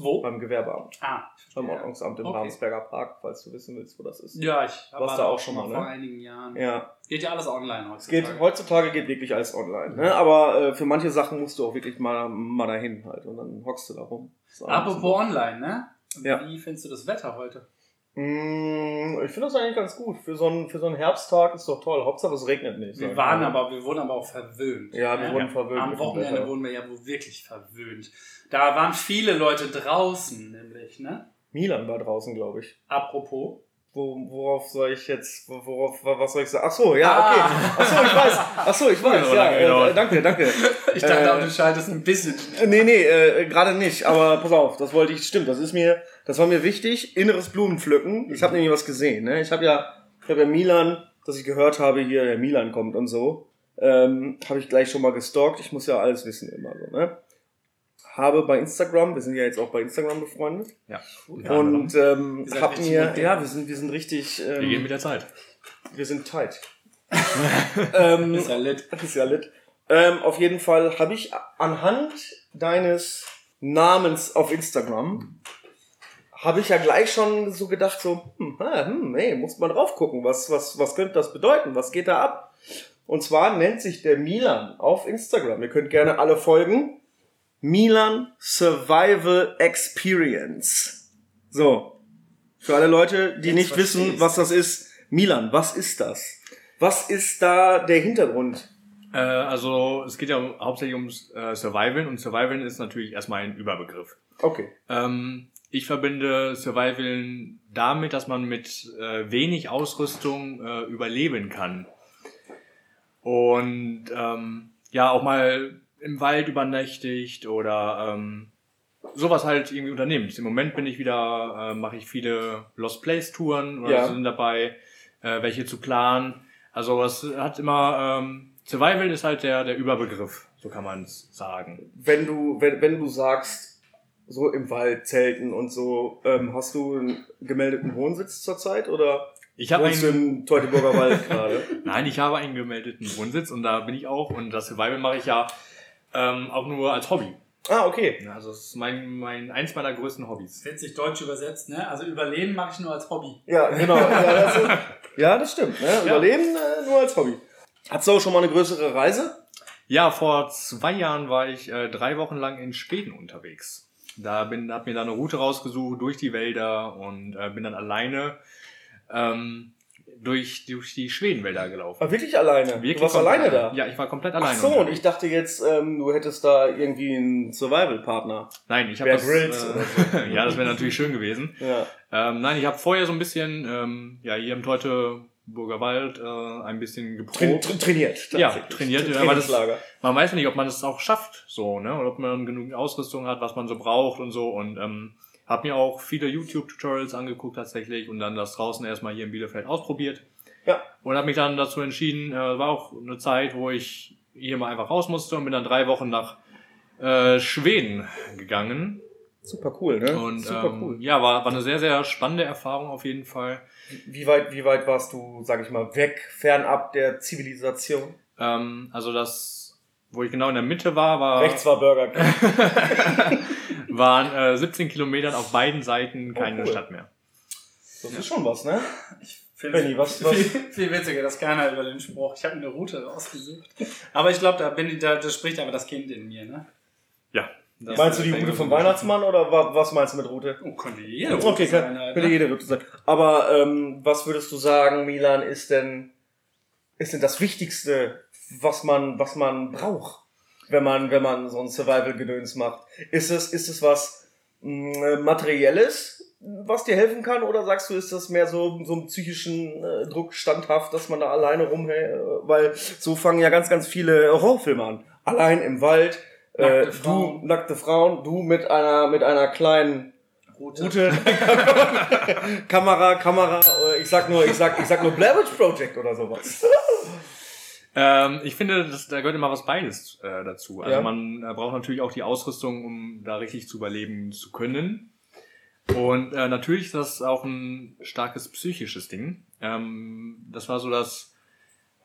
Wo? beim Gewerbeamt, Ah. beim. Ordnungsamt im Okay. Ravensberger Park, falls du wissen willst, wo das ist. Ja, ich war da auch schon mal, ne? vor einigen Jahren. Ja, Geht ja alles online es geht heutzutage. heutzutage geht wirklich alles online, ne? Aber äh, für manche Sachen musst du auch wirklich mal mal dahin halt und dann hockst du da rum. Apropos online, ne? Ja. Wie findest du das Wetter heute? Mm, Ich finde das eigentlich ganz gut. Für so, einen, für so einen Herbsttag ist doch toll. Hauptsache es regnet nicht. Wir waren mal. aber, wir wurden aber auch verwöhnt. Ja, wir ne? wurden verwöhnt. Am Wochenende wurden wir ja wohl wirklich verwöhnt. Da waren viele Leute draußen, nämlich, ne? Milan war draußen, glaube ich. Apropos. Wo, worauf soll ich jetzt, worauf, was soll ich sagen? Ach so, ja, okay. Ah. Ach so, ich weiß. Ach so, ich weiß. Ja, äh, gedauert. danke, danke. Ich dachte, Äh, du schaltest ein bisschen. Äh, Nee, nee, äh, gerade nicht. Aber pass auf, das wollte ich, stimmt, das ist mir, das war mir wichtig. Inneres Blumenpflücken. Ich habe nämlich was gesehen. Ne? Ich habe ja, ich habe ja Milan, dass ich gehört habe, hier der Milan kommt und so. Ähm, habe ich gleich schon mal gestalkt. Ich muss ja alles wissen immer so. Ne? Habe bei Instagram, wir sind ja jetzt auch bei Instagram befreundet. Ja. Und ähm, hab mir, ja, wir sind, wir sind richtig, wir gehen ähm, mit der Zeit. wir sind tight. ähm, Ist ja lit. das ist ja lit. Ähm, auf jeden Fall habe ich anhand deines Namens auf Instagram habe ich ja gleich schon so gedacht so, hm, ah, hm, hey, muss man drauf gucken, was, was, was könnte das bedeuten, was geht da ab? Und zwar nennt sich der Milan auf Instagram. Ihr könnt gerne alle folgen. Milan Survival Experience. So. Für alle Leute, die Jetzt nicht wissen, was das ist. Milan, was ist das? Was ist da der Hintergrund? Äh, also es geht ja um, hauptsächlich ums äh, Survivalen und Survivalen ist natürlich erstmal ein Überbegriff. Okay. Ähm, ich verbinde Survivalen damit, dass man mit äh, wenig Ausrüstung äh, überleben kann. Und ähm, ja, auch mal im Wald übernächtigt oder ähm, sowas halt irgendwie unternimmt. Im Moment bin ich wieder, äh, mache ich viele Lost Place Touren oder Ja. sind dabei, äh, welche zu planen. Also es hat immer, ähm, Survival ist halt der, der Überbegriff, so kann man es sagen. Wenn du, wenn, wenn du sagst, so im Wald, Zelten und so, ähm, hast du einen gemeldeten Wohnsitz zurzeit oder Ich habe einen, im Teutoburger Wald gerade? nein, ich habe einen gemeldeten Wohnsitz und da bin ich auch und das Survival mache ich ja ähm, auch nur als Hobby. Ah, okay. Ja, Also es ist mein, mein eins meiner größten Hobbys. Witzig deutsch übersetzt, ne? Also Überleben mache ich nur als Hobby. Ja, genau. Ja, das, ist- ja, das stimmt. Ne? Überleben äh, nur als Hobby. Hattest du auch schon mal eine größere Reise? Ja, vor zwei Jahren war ich äh, drei Wochen lang in Schweden unterwegs. Da bin, hab mir da eine Route rausgesucht durch die Wälder und äh, bin dann alleine ähm, durch, durch die Schwedenwälder gelaufen. War wirklich alleine? Wirklich du warst komplett alleine da? Ja, ich war komplett Ach alleine. so, und ich dachte jetzt, ähm, du hättest da irgendwie einen Survival-Partner. Nein, ich habe das. Grylls oder Äh, ja, das wäre natürlich schön gewesen. Ja. Ähm, nein, ich habe vorher so ein bisschen, ähm, ja, hier im Teutoburger Wald äh, ein bisschen Tra geprobt. tra trainiert. Ja, trainiert, Tra aber das- man weiß ja nicht, ob man es auch schafft, so, ne? Oder ob man genügend Ausrüstung hat, was man so braucht und so. Und ähm, habe mir auch viele YouTube-Tutorials angeguckt tatsächlich und dann das draußen erstmal hier in Bielefeld ausprobiert. Ja. Und habe mich dann dazu entschieden, äh, war auch eine Zeit, wo ich hier mal einfach raus musste und bin dann drei Wochen nach äh, Schweden gegangen. Super cool, ne? Und Super ähm, cool. ja, war, war eine sehr, sehr spannende Erfahrung auf jeden Fall. Wie weit, wie weit warst du, sag ich mal, weg, fernab der Zivilisation? Ähm, also das, wo ich genau in der Mitte war, war Rechts war Burger King. waren äh, 17 Kilometern auf beiden Seiten keine Oh, cool. Stadt mehr. Das ist schon was, ne? Find's Benni, was- was- Viel, viel witziger, das keiner über den Spruch. Ich habe eine Route rausgesucht. Aber ich glaube, da, bin- da, da spricht aber das Kind in mir, ne? Ja. das- meinst du die Route vom Weihnachtsmann oder wa was meinst du mit Route? Oh, könnte jede Route Okay, sein halt, könnte ne? jede Route sein. Aber ähm, was würdest du sagen, Milan, ist denn, ist denn das Wichtigste, was man, was man braucht, wenn man, wenn man so ein Survival-Gedöns macht? Ist es, ist es was mh, Materielles, was dir helfen kann, oder sagst du, ist das mehr so, so einem psychischen äh, Druck standhaft, dass man da alleine rumhält? Weil so fangen ja ganz, ganz viele Horrorfilme an. Allein im Wald, äh, Nackte du, nackte Frauen, du mit einer, mit einer kleinen Route. Route. Kamera, Kamera, äh, ich sag nur, ich sag, ich sag nur Blair Witch Project oder sowas. Ähm, ich finde, das, da gehört immer was beides äh, dazu. Also Ja. man äh, braucht natürlich auch die Ausrüstung, um da richtig zu überleben zu können. Und äh, natürlich ist das auch ein starkes psychisches Ding. Ähm, das war so das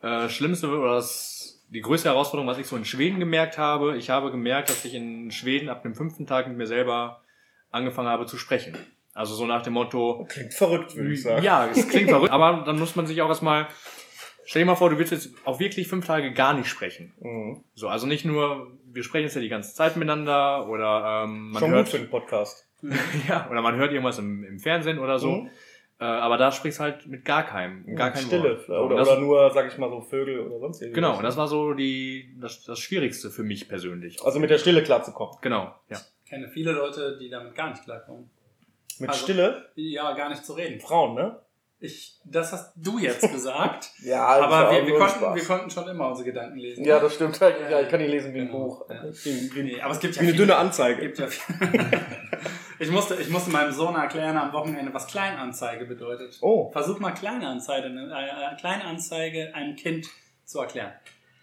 äh, Schlimmste oder das, die größte Herausforderung, was ich so in Schweden gemerkt habe. Ich habe gemerkt, dass ich in Schweden ab dem fünften Tag mit mir selber angefangen habe zu sprechen. Also so nach dem Motto, Klingt verrückt, würde ich sagen. ja, es klingt verrückt, aber dann muss man sich auch erstmal. Stell dir mal vor, du willst jetzt auch wirklich fünf Tage gar nicht sprechen. Mhm. So, also nicht nur, wir sprechen jetzt ja die ganze Zeit miteinander oder ähm, man Schon hört. gut für den Podcast. ja, oder man hört irgendwas im, im Fernsehen oder so. Mhm. Äh, aber da sprichst du halt mit gar keinem, gar kein Stille. Wort. Oder, das, oder nur, sag ich mal, so Vögel oder sonst irgendwas. Genau, und das war so die, das, das Schwierigste für mich persönlich. Also mit der Stille klarzukommen. Genau, ja. Ich kenne viele Leute, die damit gar nicht klarkommen. Mit Also- Stille? Ja, gar nicht zu reden. Frauen, ne? Ich, das hast du jetzt gesagt. Ja, aber wir, wir, konnten, wir konnten schon immer unsere Gedanken lesen. Ja, das stimmt. Ja, ich kann nicht lesen wie ein Genau. Buch. Ja. Wie, wie, Nee, aber es gibt ja wie eine viele- dünne Anzeige. Gibt ja ich, musste, ich musste meinem Sohn erklären am Wochenende, was Kleinanzeige bedeutet. Oh, Versuch mal Kleinanzeige, äh, Kleinanzeige einem Kind zu erklären.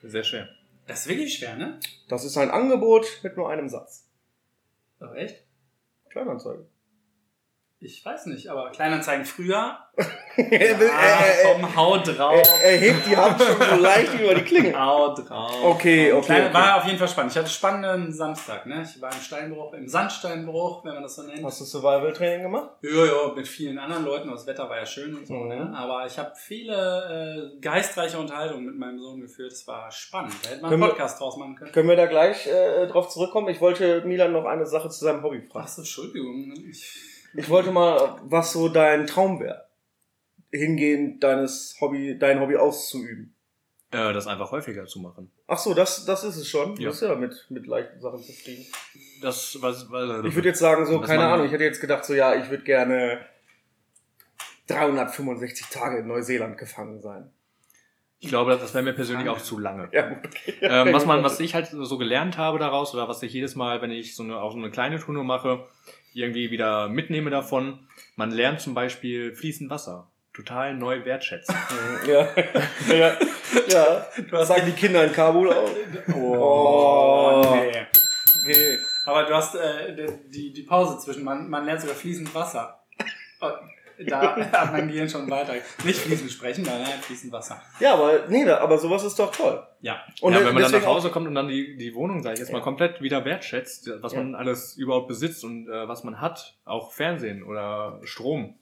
Sehr schön. Das ist wirklich schwer, ne? das ist ein Angebot mit nur einem Satz. Doch echt? Kleinanzeige. Ich weiß nicht, aber Kleinanzeigen früher. er, will, Ah, komm, hau drauf. er, er hebt die Hand schon so leicht über die Klinge. Hau drauf. Okay, okay, Kleine, okay. War auf jeden Fall spannend. Ich hatte einen spannenden Samstag, ne? Ich war im Steinbruch, im Sandsteinbruch, wenn man das so nennt. Hast du Survival-Training gemacht? Ja, ja, mit vielen anderen Leuten. Das Wetter war ja schön und so, Mhm. ne? Aber ich habe viele äh, geistreiche Unterhaltungen mit meinem Sohn geführt. Es war spannend. Da hätte man einen Können wir- Podcast draus machen können. Können wir da gleich äh, drauf zurückkommen? Ich wollte Milan noch eine Sache zu seinem Hobby fragen. Ach so, Entschuldigung. Ich, Ich wollte mal, was so dein Traum wäre, hingehend deines Hobby, dein Hobby auszuüben. Äh, das einfach häufiger zu machen. Ach so, das, das ist es schon. Du Ja. bist ja mit, mit leichten Sachen zufrieden. Das, was, was, Ich würde jetzt sagen, so, keine Ahnung, ich hätte jetzt gedacht, so, ja, ich würde gerne 365 Tage in Neuseeland gefangen sein. ich glaube, das wäre mir persönlich auch zu lange. Ja, okay. ähm, was man, was ich halt so gelernt habe daraus oder was ich jedes Mal, wenn ich so eine, auch so eine kleine Tour mache, irgendwie wieder mitnehme davon, man lernt zum Beispiel fließend Wasser. Total neu wertschätzen. Ja, ja, ja. du hast Sagen die Kinder in Kabul auch. Oh, Oh. nee. Okay. Aber du hast äh, die, die Pause zwischen, man, man lernt sogar fließend Wasser. Da hat mein Gehirn schon weiter. Nicht fließend sprechen, sondern fließend Wasser. Ja, aber nee, aber sowas ist doch toll. Ja. Und ja, wenn man dann nach Hause kommt und dann die, die Wohnung, sage ich jetzt mal, Ja. komplett wieder wertschätzt, was Ja. man alles überhaupt besitzt und äh, was man hat, auch Fernsehen oder Strom.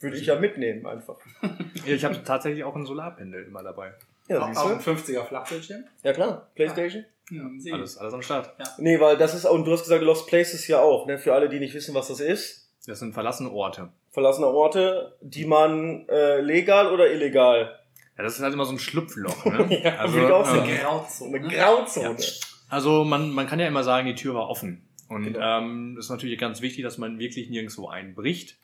würde ich ja mitnehmen einfach. Ja, Ich habe tatsächlich auch ein Solarpendel immer dabei. Ja, Auch, auch ein 50er Flachbildschirm. Ja klar, Playstation. Ja. Alles, alles am Start. Nee, weil das ist, und du hast gesagt, Lost Places ja auch, ne? Für alle, die nicht wissen, was das ist. Das sind verlassene Orte. Verlassene Orte, die man äh, legal oder illegal. Ja, das ist halt immer so ein Schlupfloch. Ne? Ja, also, ich auch ähm, Grauzone. Eine Grauzone. Also man, man kann ja immer sagen, die Tür war offen. Und Genau. ähm, das ist natürlich ganz wichtig, dass man wirklich nirgendwo einbricht.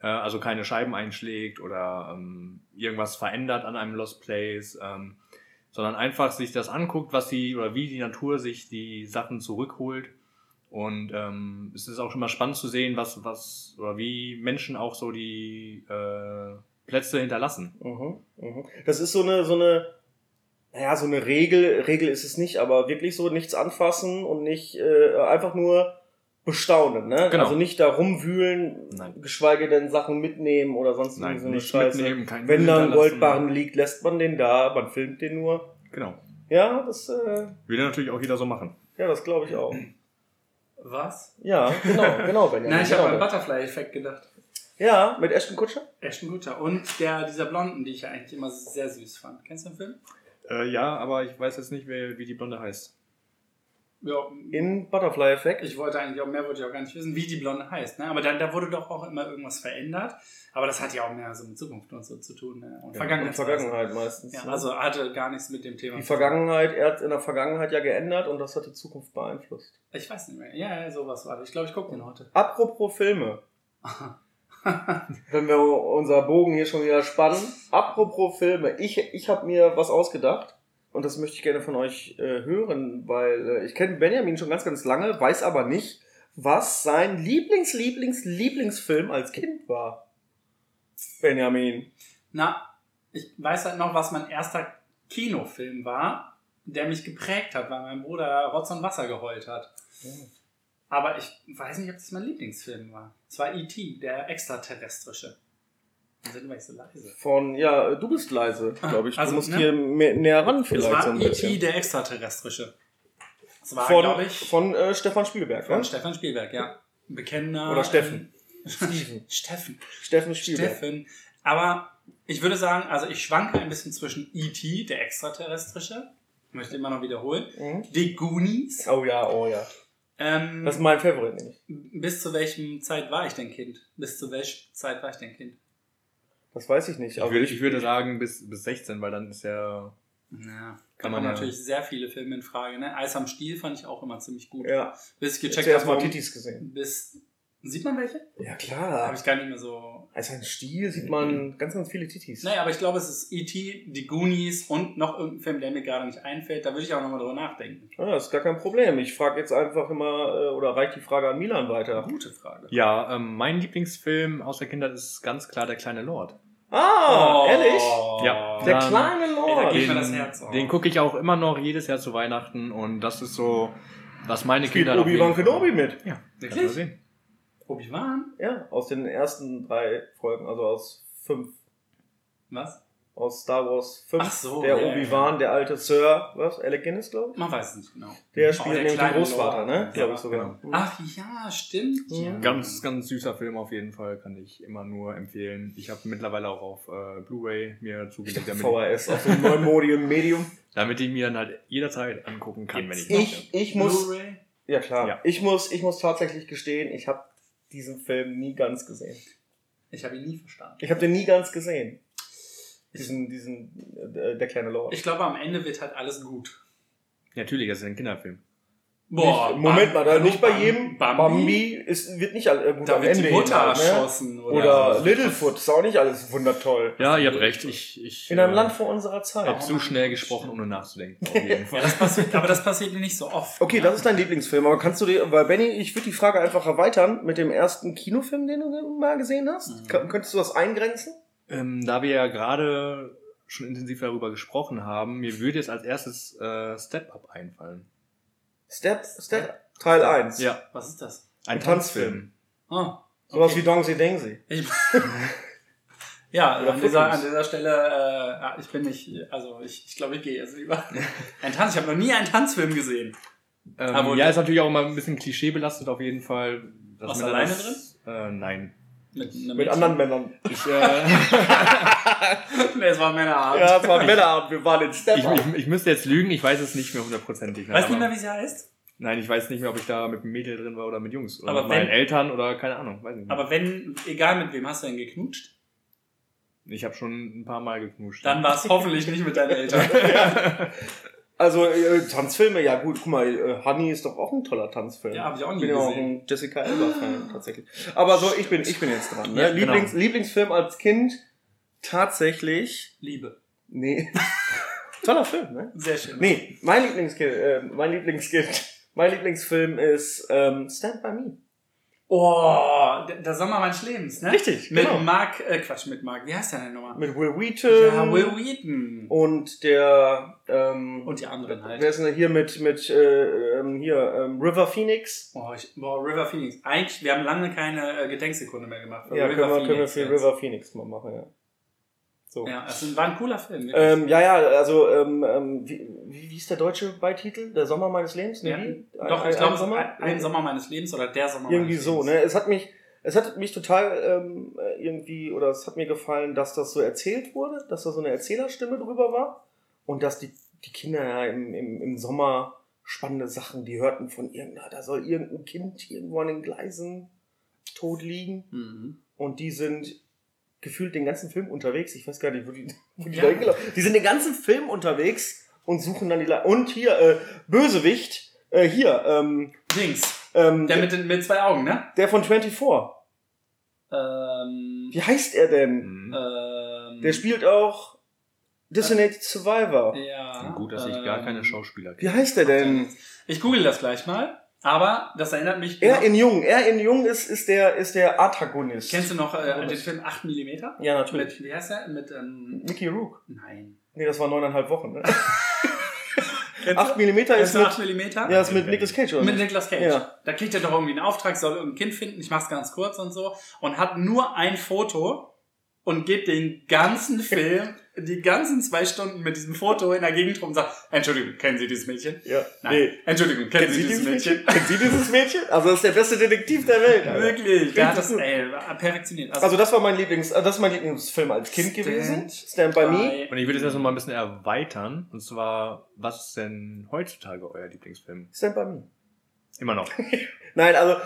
Äh, also keine Scheiben einschlägt oder ähm, irgendwas verändert an einem Lost Place. Ähm, sondern einfach sich das anguckt, was die oder wie die Natur sich die Sachen zurückholt. Und ähm, es ist auch schon mal spannend zu sehen, was, was oder wie Menschen auch so die äh, Plätze hinterlassen. Mhm, mhm. Das ist so eine, so eine, naja, so eine Regel, Regel ist es nicht, aber wirklich so nichts anfassen und nicht äh, einfach nur bestaunen, ne? Genau. Also nicht da rumwühlen, Nein. geschweige denn Sachen mitnehmen oder sonst Nein, irgendwie so eine Scheiße. mitnehmen, kein Wenn da ein. Goldbarren liegt, lässt man den da, man filmt den nur. Genau. Ja, das, äh, Würde natürlich auch jeder so machen. ja, das glaube ich auch. Was? Ja, genau, genau, Benjamin. Nein, ich genau. habe an Butterfly-Effekt gedacht. Ja, mit Ashton Kutscher? Ein guter. Und der, dieser Blonden, die ich ja eigentlich immer sehr süß fand. Kennst du den Film? Äh, ja, aber ich weiß jetzt nicht, wer, wie die Blonde heißt. Ja. In Butterfly Effect. Ich wollte eigentlich auch mehr, wollte ich auch gar nicht wissen, wie die Blonde heißt. Ne? Aber da, da wurde doch auch immer irgendwas verändert. Aber das hat ja auch mehr so mit Zukunft und so zu tun. Ne? Und In Vergangenheit. Vergangenheit meistens. Ja, ne? also hatte gar nichts mit dem Thema. die. Vergangenheit, er hat in der Vergangenheit ja geändert und das hat die Zukunft beeinflusst. Ich weiß nicht mehr. Ja, ja, sowas war das. Ich glaube, ich gucke den heute. Apropos Filme. Wenn wir unser Bogen hier schon wieder spannen. Apropos Filme. Ich, ich habe mir was ausgedacht. Und das möchte ich gerne von euch äh, hören, weil äh, ich kenne Benjamin schon ganz, ganz lange, weiß aber nicht, was sein Lieblings, Lieblings, Lieblingsfilm als Kind war. Benjamin. Na, ich weiß halt noch, was mein erster Kinofilm war, der mich geprägt hat, weil mein Bruder Rotz und Wasser geheult hat. Aber ich weiß nicht, ob das mein Lieblingsfilm war. Es war E.T., der extraterrestrische. Sind wir nicht so leise? Von, ja, du bist leise, glaube ich. Also, du musst ne? hier mehr, näher ran vielleicht war so E.T., bisschen. der extraterrestrische. Es war, Von, glaube ich, von äh, Stefan Spielberg, von ne? Stefan Spielberg, ja. Bekennender. Oder Steffen. Steven. Steffen. Steffen Spielberg. Steffen. Aber ich würde sagen, also ich schwanke ein bisschen zwischen E.T., der extraterrestrische, möchte immer noch wiederholen, Mhm. The Goonies Oh ja, oh ja. Ähm, Das ist mein Favorit nämlich. bis zu welchem Zeit war ich denn Kind? Bis zu welcher Zeit war ich denn Kind? Das weiß ich nicht. Ich aber würde, ich würde sagen bis, bis 16, weil dann ist ja. Ja, Kann man ja- natürlich sehr viele Filme in Frage. Ne? Eis am Stiel fand ich auch immer ziemlich gut. Ja, Bis ich gecheckt habe, mal warum- Titis gesehen. bis Sieht man welche? Ja, Habe klar. ich gar nicht mehr so. Als ein Stiel sieht man ganz, ganz viele Titis. Naja, aber ich glaube, es ist E.T., die Goonies und noch irgendein Film, der mir gerade nicht einfällt. Da würde ich auch nochmal drüber nachdenken. Ah, das ist gar kein Problem. Ich frage jetzt einfach immer, äh, oder reicht die Frage an Milan weiter. Gute Frage. Ja, ähm, mein Lieblingsfilm aus der Kindheit ist ganz klar Der kleine Lord. Ah, ehrlich? Ja. Der Dann- kleine Ey, da Lord. geht Den, mir das Herz auf. den gucke ich auch immer noch jedes Jahr zu Weihnachten und das ist so, was meine Spielt Kinder Obi-Wan Kenobi mit. Ja, Wirklich? sehen. Obi-Wan? Ja, aus den ersten drei Folgen, also aus fünf. Was? Aus Star Wars 5. Ach so, der ja, Obi-Wan, der alte Sir, was? Alec Guinness, glaube ich? Man weiß es nicht genau. Der spielt nämlich den Großvater, Lord. ne? Glaube Ja, ich sogar. genau. Ach ja, stimmt. Ja. Mhm. Ganz, ganz süßer Film auf jeden Fall, kann ich immer nur empfehlen. Ich habe mittlerweile auch auf äh, Blu-ray mir zugelegt, damit, VHS auf dem neuen Medium. Medium. damit ich mir dann halt jederzeit angucken kann, wenn ich Ich, ich muss, Blu-ray? ja klar, Ja. ich muss, ich muss tatsächlich gestehen, ich habe diesen Film nie ganz gesehen. Ich habe ihn nie verstanden. Ich habe den nie ganz gesehen. Diesen, diesen, äh, der kleine Lord. Ich glaube, am Ende wird halt alles gut. Natürlich, das ist ein Kinderfilm. nicht, Moment mal, da nicht bei Bam- jedem Bambi? Bambi, ist, wird nicht äh, gut Da am wird Ende die Mutter hin ne? erschossen. Oder, Oder so. Littlefoot, ist auch nicht alles wundertoll. Ja, ihr habt recht. Ich, ich In einem äh, Land vor unserer Zeit. hab zu schnell gesprochen, ohne nachzudenken. Auf jeden Fall. Ja, das passiert, aber das passiert mir nicht so oft. Okay, das ist dein Lieblingsfilm, aber kannst du dir, weil Benny, ich würde die Frage einfach erweitern mit dem ersten Kinofilm, den du mal gesehen hast. Mhm. Könntest du das eingrenzen? Ähm, da wir ja gerade schon intensiv darüber gesprochen haben, mir würde jetzt als erstes äh, Step Up einfallen. Step, Step, Teil 1. Ja, Was ist das? ein Tanzfilm. Tanzfilm. Ah, Sowas okay. wie Dongsi Dengsi. Ich, ja, Oder an dieser, an dieser Stelle, äh, ich bin nicht, also ich, ich glaube, ich gehe jetzt lieber. Ein Tanz, ich habe noch nie einen Tanzfilm gesehen. Ähm, Aber- ja, ist natürlich auch immer ein bisschen klischeebelastet auf jeden Fall. dass Warst man du alleine das- Äh, nein. Mit, einem Mit anderen Männern. Ich, äh, Nee, es war Männerabend. Ja, es war Männerabend, wir waren in Step. ich, ich, ich müsste jetzt lügen, ich weiß es nicht mehr hundertprozentig. Weißt nicht aber- mehr, wie sie heißt? Nein, ich weiß nicht mehr, ob ich da mit einem Mädel drin war oder mit Jungs. Oder Aber mit meinen wenn- Eltern oder keine Ahnung. Weiß nicht mehr. Aber wenn, egal mit wem hast du denn geknutscht, ich habe schon ein paar Mal geknuscht. dann war es hoffentlich nicht mit deinen Eltern. Also, äh, Tanzfilme, ja gut, guck mal, äh, Honey ist doch auch ein toller Tanzfilm. Ja, hab ich auch nie bin ja auch gesehen. ein Jessica Alba-Fan, tatsächlich. Aber so, ich bin, ich bin jetzt dran. Ne? Ja, genau. Lieblings, Lieblingsfilm als Kind, tatsächlich, Liebe. nee. Toller Film, ne? Sehr schön. Nee, mein Lieblingskind, äh, mein Lieblingskind, mein Lieblingsfilm ist ähm, Stand By Me. Oh, der, Sommer meines Lebens, ne? Richtig, Mit genau. Mark, äh, Quatsch, mit Mark, wie heißt der denn nochmal? Mit Will Wheaton. Ja, Will Wheaton. Und der, ähm, Und die anderen halt. wer ist denn hier mit, mit, äh, ähm, hier, ähm, River Phoenix? Oh, ich, boah, River Phoenix. Eigentlich, wir haben lange keine äh, Gedenksekunde mehr gemacht. Ja, können wir, können wir für jetzt. River Phoenix mal machen, ja. So. Ja, es war ein cooler Film. Ähm, ja, ja, also, ähm, ähm, wie, wie, ist der deutsche Beititel? Der Sommer meines Lebens? Nee, ja. wie? Doch, Ein- ich glaube, ein Sommer? ein, ein Sommer meines Lebens oder der Sommer Irgendwie meines so, Lebens. ne? Es hat mich, es hat mich total ähm, äh, irgendwie, oder es hat mir gefallen, dass das so erzählt wurde, dass da so eine Erzählerstimme drüber war und dass die, die Kinder ja im, im, im Sommer spannende Sachen, die hörten von irgendeiner, da soll irgendein Kind irgendwo an den Gleisen tot liegen Mhm. und die sind gefühlt den ganzen Film unterwegs. Ich weiß gar nicht, wo die, wo die Ja. da hingelaufen Die sind den ganzen Film unterwegs und suchen dann die Le Und hier, äh, Bösewicht, äh, hier, ähm, Dings. ähm, Der mit, den, mit zwei Augen, ne? der von 24. Ähm, Wie heißt er denn? Ähm, Der spielt auch Designated Survivor. Ja. Gut, dass ich gar keine ähm, Schauspieler Wie heißt er denn? Ich google das gleich mal, aber das erinnert mich. Er in Jung. Er in Jung ist, ist, der, ist der Antagonist. Kennst du noch äh, den Film 8 mm? Ja, natürlich. Mit, wie heißt der? Mit, ähm, Mickey Rook. nein. Nee, das war neuneinhalb Wochen. Ne? Kennst 8 mm ist du mit, 8 mm? ja, ist mit Nicolas Cage, oder? Mit? Nicolas Cage. Ja. Da kriegt er doch irgendwie einen Auftrag, soll irgendein Kind finden, ich mach's ganz kurz und so, und hat nur ein Foto und geht den ganzen Film, die ganzen zwei Stunden mit diesem Foto in der Gegend rum und sagt, Entschuldigung, kennen Sie dieses Mädchen? Ja. Nein. Nee. Entschuldigung, kennen, Sie dieses Mädchen? Kennen Sie dieses Mädchen? Also das ist der beste Detektiv der Welt. Alter. Wirklich, der hat das, ey, perfektioniert. Also das war mein Lieblings, äh, das ist mein Lieblingsfilm als Kind Stand gewesen. Stand by Me. Und ich würde es jetzt noch mal ein bisschen erweitern. Und zwar, was ist denn heutzutage euer Lieblingsfilm? Stand by Me. Immer noch. Nein, also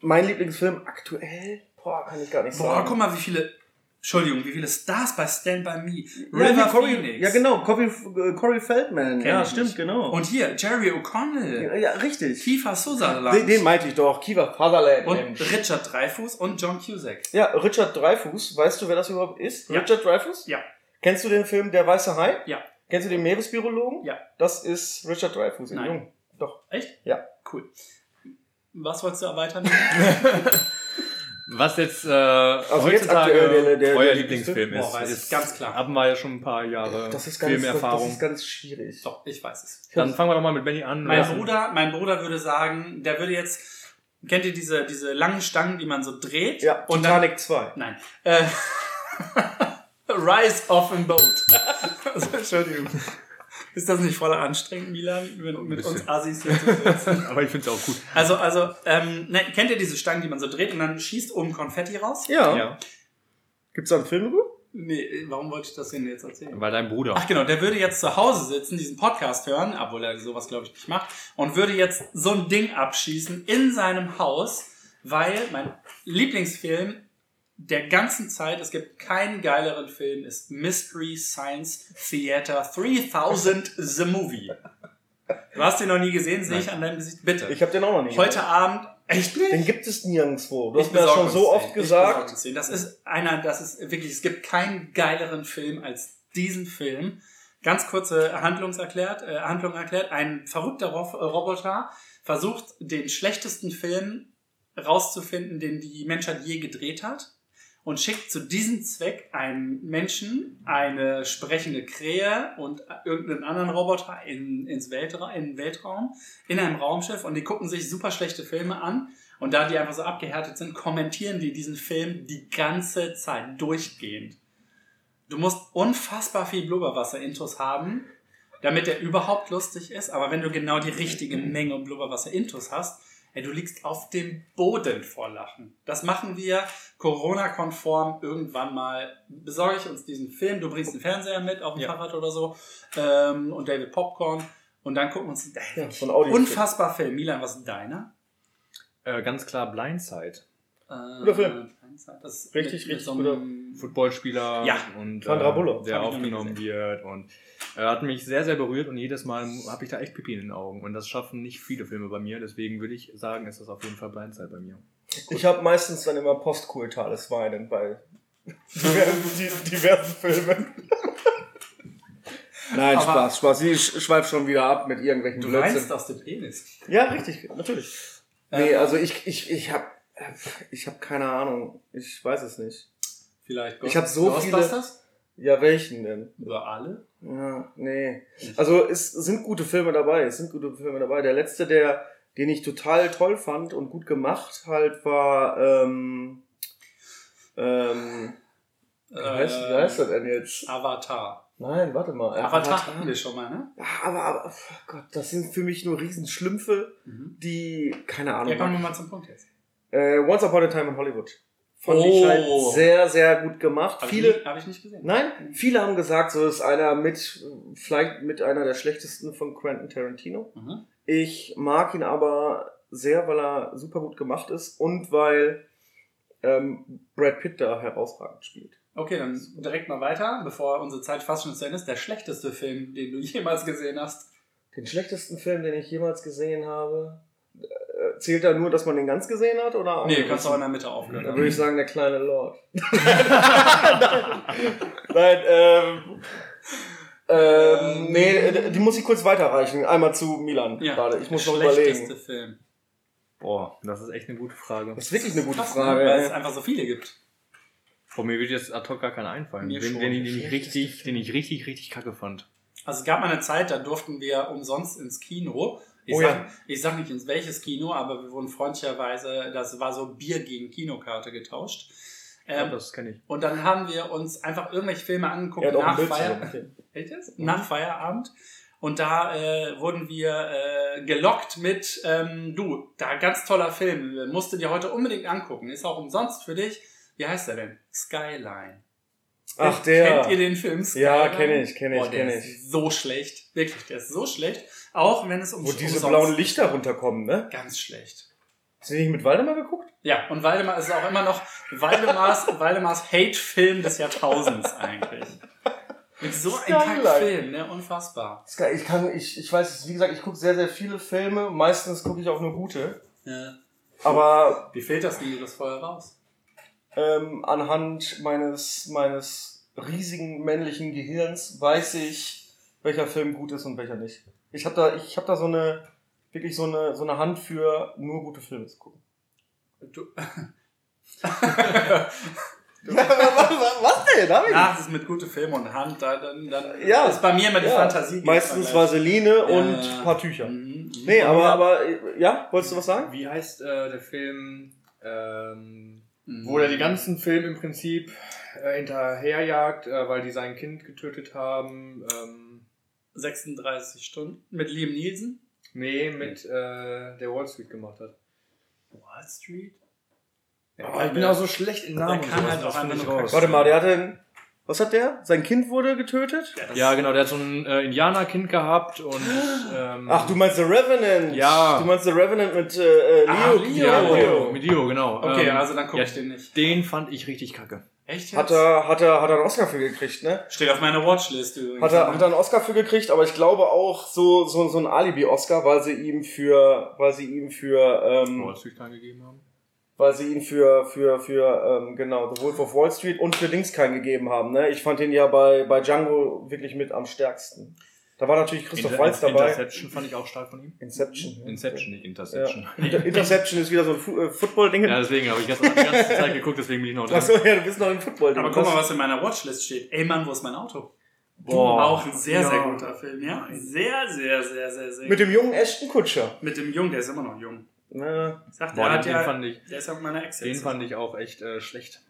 mein Lieblingsfilm aktuell, boah, kann ich gar nicht Boah, sagen. guck mal, wie viele, Entschuldigung, wie viele Stars bei Stand By Me. ja, River wie Corey, Phoenix. ja genau, Corey, äh, Corey Feldman. Kenn ja, stimmt, nicht. genau. Und hier, Jerry O'Connell, ja, ja, richtig. Kiefer Sutherland Den, den meinte ich doch, Kiva Fatherland. und Mensch. Richard Dreyfuss und John Cusack. Ja, Richard Dreyfuss, weißt du, wer das überhaupt ist? Ja. Richard Dreyfuss? Ja. Kennst du den Film Der Weiße Hai? Ja. Kennst du den Meeresbiologen? Ja. Das ist Richard Dreyfuss in Nein. Jung. Doch. Echt? Ja. Cool. Was wolltest du erweitern? Was jetzt, äh, Also jetzt heutzutage aktuell der- der- euer der Lieblingsfilm Boah, ist, weiß ich, ist, ganz klar. Haben wir ja schon ein paar Jahre Das ist ganz, das, das Filmerfahrung. ist ganz schwierig. Doch, ich weiß es. Dann fangen wir doch mal mit Benny an. Mein Bruder, mein Bruder würde sagen, der würde jetzt, kennt ihr diese, diese langen Stangen, die man so dreht? Ja, und dann, Titanic 2. nein. Äh, Rise of a Boat. also, Entschuldigung. Ist das nicht voll anstrengend, Milan, mit, mit uns. Assis hier zu sitzen? Aber ich finde es auch gut. Also, also, ähm, ne, kennt ihr diese Stangen, die man so dreht und dann schießt oben Konfetti raus? Ja. Ja. Gibt's da einen Film drüber? Nee, warum wollte ich das denn jetzt erzählen? Weil dein Bruder. Ach genau, der würde jetzt zu Hause sitzen, diesen Podcast hören, obwohl er sowas glaube ich nicht macht, und würde jetzt so ein Ding abschießen in seinem Haus, weil mein Lieblingsfilm der ganzen Zeit, es gibt keinen geileren Film, ist Mystery Science Theater 3000 The Movie. Du hast den noch nie gesehen, sehe ich an deinem Gesicht. Bitte. Ich habe den auch noch nicht Heute gesehen. Abend, echt nicht? Den gibt es nirgendwo. Du Ich hast mir das schon so oft gesagt. Das ist einer, das ist wirklich, es gibt keinen geileren Film als diesen Film. Ganz kurze Handlungs erklärt, äh, Handlung erklärt. Ein verrückter äh, Roboter versucht, den schlechtesten Film rauszufinden, den die Menschheit je gedreht hat. Und schickt zu diesem Zweck einen Menschen, eine sprechende Krähe und irgendeinen anderen Roboter in, ins Weltra in den Weltraum, in einem Raumschiff und die gucken sich super schlechte Filme an und da die einfach so abgehärtet sind, kommentieren die diesen Film die ganze Zeit durchgehend. Du musst unfassbar viel Blubberwasser-Intos haben, damit er überhaupt lustig ist. Aber wenn du genau die richtige Menge Blubberwasser-Intos hast, ey, du liegst auf dem Boden vor Lachen. Das machen wir Corona-konform irgendwann mal. Besorge ich uns diesen Film. Du bringst den Fernseher mit auf dem Ja. Fahrrad oder so ähm, und David Popcorn. Und dann gucken wir uns ey, Ja, ein Audio. Unfassbar Film. Milan, was ist deiner? Äh, ganz klar Blindside. Äh, Guter Film. Das ist Richtig, mit, richtig mit so einem- Footballspieler Ja. und äh, der aufgenommen wird und er hat mich sehr, sehr berührt und jedes Mal habe ich da echt Pipi in den Augen und das schaffen nicht viele Filme bei mir, deswegen würde ich sagen, ist das auf jeden Fall Blindside bei mir. Ich habe meistens dann immer postkultales Weinen bei diversen, diversen Filmen. Nein, Aber- Spaß, Spaß. Sie sch- schweift schon wieder ab mit irgendwelchen Du Blödsinn. weinst aus dem Penis. Ja, richtig, natürlich. Nee, Ähm, also ich, ich, ich habe ich hab keine Ahnung. Ich weiß es nicht. Vielleicht Ich hab so Ghostbusters? Ja, welchen denn? Über alle? Ja, nee. Also es sind gute Filme dabei. Es sind gute Filme dabei. Der letzte, der, den ich total toll fand und gut gemacht halt war, ähm, ähm, wie heißt, wie heißt das denn jetzt? Avatar. Nein, warte mal. äh, Avatar hatten wir schon mal, ne? Ja, Aber, aber, oh Gott, das sind für mich nur Riesenschlümpfe, Mhm. die, keine Ja, Ahnung. kommen wir mal zum Punkt jetzt. äh, Once Upon a Time in Hollywood. Fand Oh. ich halt sehr, sehr gut gemacht. Hab Viele, ich, nie- hab ich nicht gesehen. Nein, viele haben gesagt, so ist einer mit, vielleicht mit einer der schlechtesten von Quentin Tarantino. Mhm. Ich mag ihn aber sehr, weil er super gut gemacht ist und weil ähm, Brad Pitt da herausragend spielt. Okay, dann direkt mal weiter, bevor unsere Zeit fast schon zu Ende ist. Der schlechteste Film, den du jemals gesehen hast. Den schlechtesten Film, den ich jemals gesehen habe, zählt da nur, dass man den ganz gesehen hat? Oder Nee, kannst du auch in der Mitte aufhören. Da würde ich sagen, der kleine Lord. Nein, ähm, ähm, nee, äh, die muss ich kurz weiterreichen. Einmal zu Milan. Ja, Gerade. Ich muss der noch überlegen. Film. Boah, das ist echt eine gute Frage. Das ist wirklich eine gute Krass, Frage. ne? Weil es einfach so viele gibt. Vor mir wird jetzt ad hoc gar keiner einfallen, Mir den, schon. den, ich- den ich richtig, den ich richtig, richtig kacke fand. Also es gab mal eine Zeit, da durften wir umsonst ins Kino. Ich, Oh sag, ja. ich sag nicht ins welches Kino, aber wir wurden freundlicherweise, das war so Bier gegen Kinokarte getauscht. Ja, Ähm, das kenne ich. und dann haben wir uns einfach irgendwelche Filme angeguckt ein nach, Feier. Okay. Mhm. nach Feierabend. Und da äh, wurden wir äh, gelockt mit, ähm, du, da ganz toller Film, musst du dir heute unbedingt angucken, ist auch umsonst für dich. Wie heißt der denn? Skyline. Ach, der. Kennt ihr den Film Ja, Skyline? kenn ich, kenn ich, Boah, der kenn ist so schlecht. Wirklich, der ist so schlecht. Auch wenn es um Wo diese blauen Lichter runterkommen, ne? Ganz schlecht. Hast du nicht mit Waldemar geguckt? Ja, und Waldemar ist auch immer noch Waldemars, Waldemars Hate-Film des Jahrtausends eigentlich. Mit so einem. Kack-Film, ne? Unfassbar. Ich kann, ich, ich weiß, wie gesagt, ich gucke sehr, sehr viele Filme. Meistens gucke ich auch nur gute. Ja. Aber Wie fehlt das denn dir das vorher raus? ähm, anhand meines, meines riesigen männlichen Gehirns weiß ich, welcher Film gut ist und welcher nicht. Ich habe da, ich habe da so eine, wirklich so eine, so eine Hand für nur gute Filme zu gucken. Du, was denn? Hab ich Ach, das ist mit gute Filme und Hand, da, dann, dann Ja. ist bei mir immer die Ja. Fantasie. Meistens. Vaseline und Ja. ein paar Tücher. Mhm. Nee, aber, aber, äh, ja, wolltest du was sagen? Wie heißt äh, der Film, ähm, Mhm. wo er die ganzen Film im Prinzip äh, hinterherjagt, äh, weil die sein Kind getötet haben? Ähm, 36 Stunden mit Liam Nielsen. nee, mit äh, der Wall Street gemacht hat. Wall Street? Ja, ich bin auch so schlecht in Namen. Der kann halt auch einfach nur raus. Warte mal, der hatte, ein- was hat der? Sein Kind wurde getötet? Ja, genau, der hat so ein äh, Indianerkind gehabt und. Ähm, Ach, du meinst The Revenant? Ja. Du meinst The Revenant mit äh, äh, Leo? Ah, Leo. Ja, Leo. Leo, mit Leo, genau. Okay, Ähm, also dann gucke ja, ich den nicht. Den fand ich richtig kacke. Echt Hat er, hat er, hat er einen Oscar für gekriegt, ne? Steht auf meiner Watchlist übrigens. Hat er, hat er einen Oscar für gekriegt, aber ich glaube auch so, so, so ein Alibi-Oscar, weil sie ihm für, weil sie ihm für, ähm, Wall Street gegeben haben. weil sie ihn für, für, für, ähm, genau, The Wolf of Wall Street und für Dings keinen gegeben haben, ne? Ich fand den ja bei, bei Django wirklich mit am stärksten. Da war natürlich Christoph Inter Waltz dabei. Interception fand ich auch stark von ihm. Inception. Inception, nicht Interception. Ja. Inter Interception ist wieder so ein äh, Football-Ding. Ja, deswegen habe ich jetzt die ganze Zeit geguckt, deswegen bin ich noch dran. Achso, ja, du bist noch im Football-Ding. Aber guck mal, was in meiner Watchlist steht. Ey Mann, wo ist mein Auto? Boah. Auch ein sehr, sehr Ja. guter Film, ja? Sehr, sehr, sehr, sehr, sehr. Mit dem jungen Ashton Kutscher. mit dem Jungen, der ist immer noch jung. Na, Ich sag, der Boah, hat den, ja, den fand ich, der ist ja mit meiner Ex den fand ich auch echt äh, schlecht.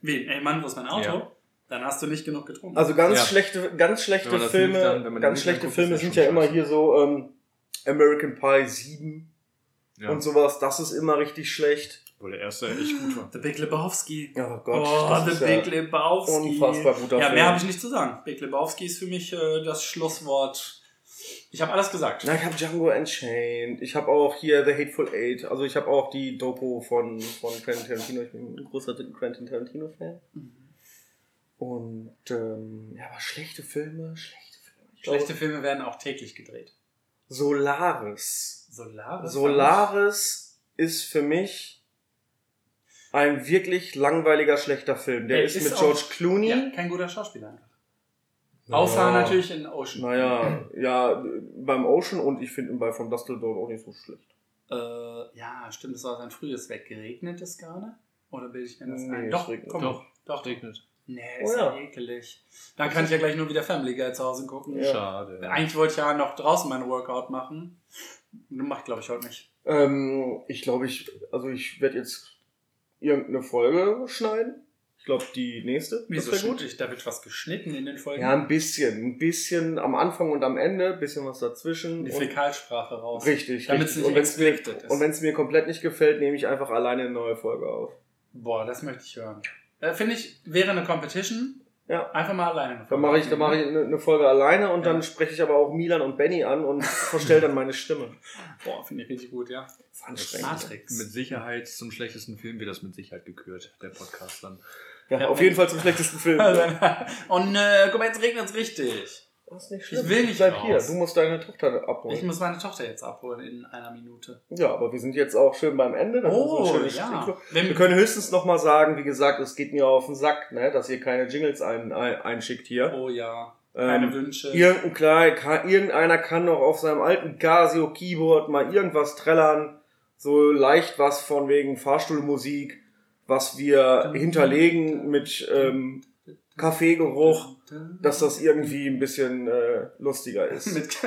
Wen? Ey Mann, wo ist mein Auto? Ja. Dann hast du nicht genug getrunken. Also ganz Ja. schlechte, ganz schlechte Filme, dann- ganz schlechte anguckt, Filme sind ja immer hier so ähm, American Pie 7 Ja. und sowas. Das ist immer richtig schlecht. Obwohl der erste echt gut war. The Big Lebowski. Oh Gott, oh, das The ist Big ja Lebowski. unfassbar guter Ja, Film. mehr habe ich nicht zu sagen. Big Lebowski ist für mich äh, das Schlusswort. Ich habe alles gesagt. Na, ich habe Django Unchained. Ich habe auch hier The Hateful Eight. Also ich habe auch die Doku von, von Quentin Tarantino. Ich bin ein großer Quentin Tarantino-Fan. Mhm. Und ähm, ja, aber schlechte Filme, schlechte Filme. Schlechte glaube, Filme werden auch täglich gedreht. Solaris. Solaris. Solaris ist für mich ein wirklich langweiliger, schlechter Film. Der Ey, ist, ist mit auch- George Clooney. Ja, kein guter Schauspieler einfach. Außer Ja. natürlich in Ocean. Naja, ja, beim Ocean und ich finde ihn bei From Dust Till Dawn auch nicht so schlecht. Äh, ja, stimmt, es war sein frühes Weg. Geregnet es gerade? Oder bilde ich mir das Nee, ein? es Doch, regnet. komm. Doch. Doch. Regnet. Nee, Oh ist ja. ja ekelig. Dann kann ich ja gleich nur wieder Family Guy zu Hause gucken. Ja. Schade. Eigentlich wollte ich ja noch draußen mein Workout machen. Macht, glaube ich, heute nicht. Ähm, ich glaube, ich, also ich werde jetzt irgendeine Folge schneiden. Ich glaube, die nächste. Wieso das gut? Da wird was geschnitten in den Folgen. Ja, ein bisschen. Ein bisschen am Anfang und am Ende, ein bisschen was dazwischen. die Fäkalsprache raus. Richtig, Damit es richtig. nicht Und wenn es ist. und mir komplett nicht gefällt, nehme ich einfach alleine eine neue Folge auf. Boah, das möchte ich hören. Äh, Finde ich, wäre eine Competition. Ja. Einfach mal alleine. eine Dann mache ich, dann mache ich eine, eine Folge alleine und Ja. dann spreche ich aber auch Milan und Benny an und verstelle dann meine Stimme. Boah, finde ich richtig gut, ja. Das ist anstrengend. Matrix. Mit Sicherheit zum schlechtesten Film wird das mit Sicherheit gekürt, der Podcast dann. Ja, Ja, auf jeden Fall zum schlechtesten Film. oh nö, guck mal, jetzt regnet es richtig. Das ist nicht Ich will nicht Bleib raus. hier, du musst deine Tochter Ich abholen. muss meine Tochter jetzt abholen in einer Minute. Ja, aber wir sind jetzt auch schön beim Ende. Das ist Oh, ein schönes ja. Wir können höchstens noch mal sagen, wie gesagt, es geht mir auf den Sack, ne, dass ihr keine Jingles ein, ein, einschickt hier. Oh ja. Keine Ähm, Wünsche. Irgendein klein, kann, irgendeiner kann noch auf seinem alten Casio Keyboard mal irgendwas trällern, so leicht was von wegen Fahrstuhlmusik, was wir hinterlegen mit ähm, Kaffeegeruch, dass das irgendwie ein bisschen äh, lustiger ist. Mit,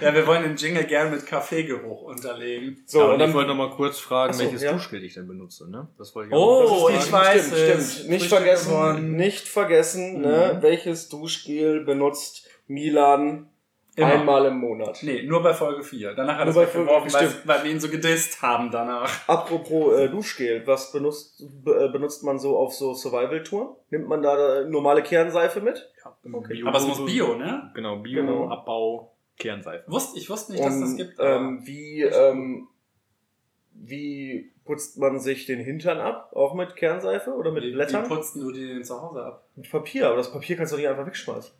ja, wir wollen den Jingle gern mit Kaffeegeruch unterlegen. So, ja, und dann ich wollte noch mal kurz fragen, so, welches ja. Duschgel ich denn benutze, ne? Das wollte ich Oh, auch ich Stimmt, weiß stimmt, es. stimmt. Nicht vergessen, gewonnen. nicht vergessen, ne, Mhm. welches Duschgel benutzt Milan Immer. Einmal im Monat. Nee, nur bei Folge 4. Danach hat Nur er bei es Folge- weggeworfen, weil, weil wir ihn so gedisst haben danach. Apropos äh, Duschgel, was benutzt, be, äh, benutzt man so auf so Survival-Touren? Nimmt man da äh, normale Kernseife mit? Okay. Bio- Aber es muss Bio, ne? Genau, Bio, Genau. Abbau, Kernseife. Wusst, ich wusste nicht, dass Und das gibt. ähm, wie, ähm, wie putzt man sich den Hintern ab? Auch mit Kernseife oder mit wie, Blättern? Wie putzen du den zu Hause ab? mit Papier, aber das Papier kannst du nicht einfach wegschmeißen.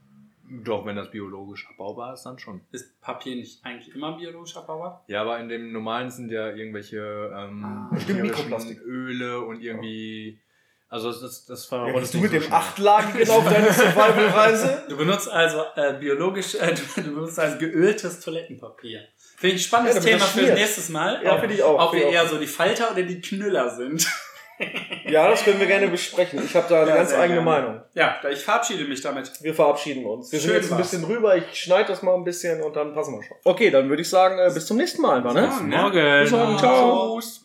Doch, wenn das biologisch abbaubar ist, dann schon. Ist Papier nicht eigentlich immer biologisch abbaubar? Ja, aber in dem normalen sind ja irgendwelche ähm, Ah. Mikroplastik. Öle und irgendwie. Also das, das, das Ja, bist du mit so dem. Achtlagigen auf deine Survival-Reise? Du benutzt also äh, biologisch, äh, du, du benutzt also geöltes Toilettenpapier. Finde ich ein spannendes Ja, Thema das für nächstes Mal. Ja, ob, finde ich auch, Ob wir eher so die Falter oder die Knüller sind. Ja, das können wir gerne besprechen. Ich habe da eine Ja, ganz eigene gerne. Meinung. Ja, ich verabschiede mich damit. Wir verabschieden uns. Wir Schön sind jetzt ein bisschen rüber. Ich schneide das mal ein bisschen und dann passen wir schon. Okay, dann würde ich sagen, äh, bis zum nächsten Mal. Ne? Bis morgen. Bis morgen. Ciao. Tschüss.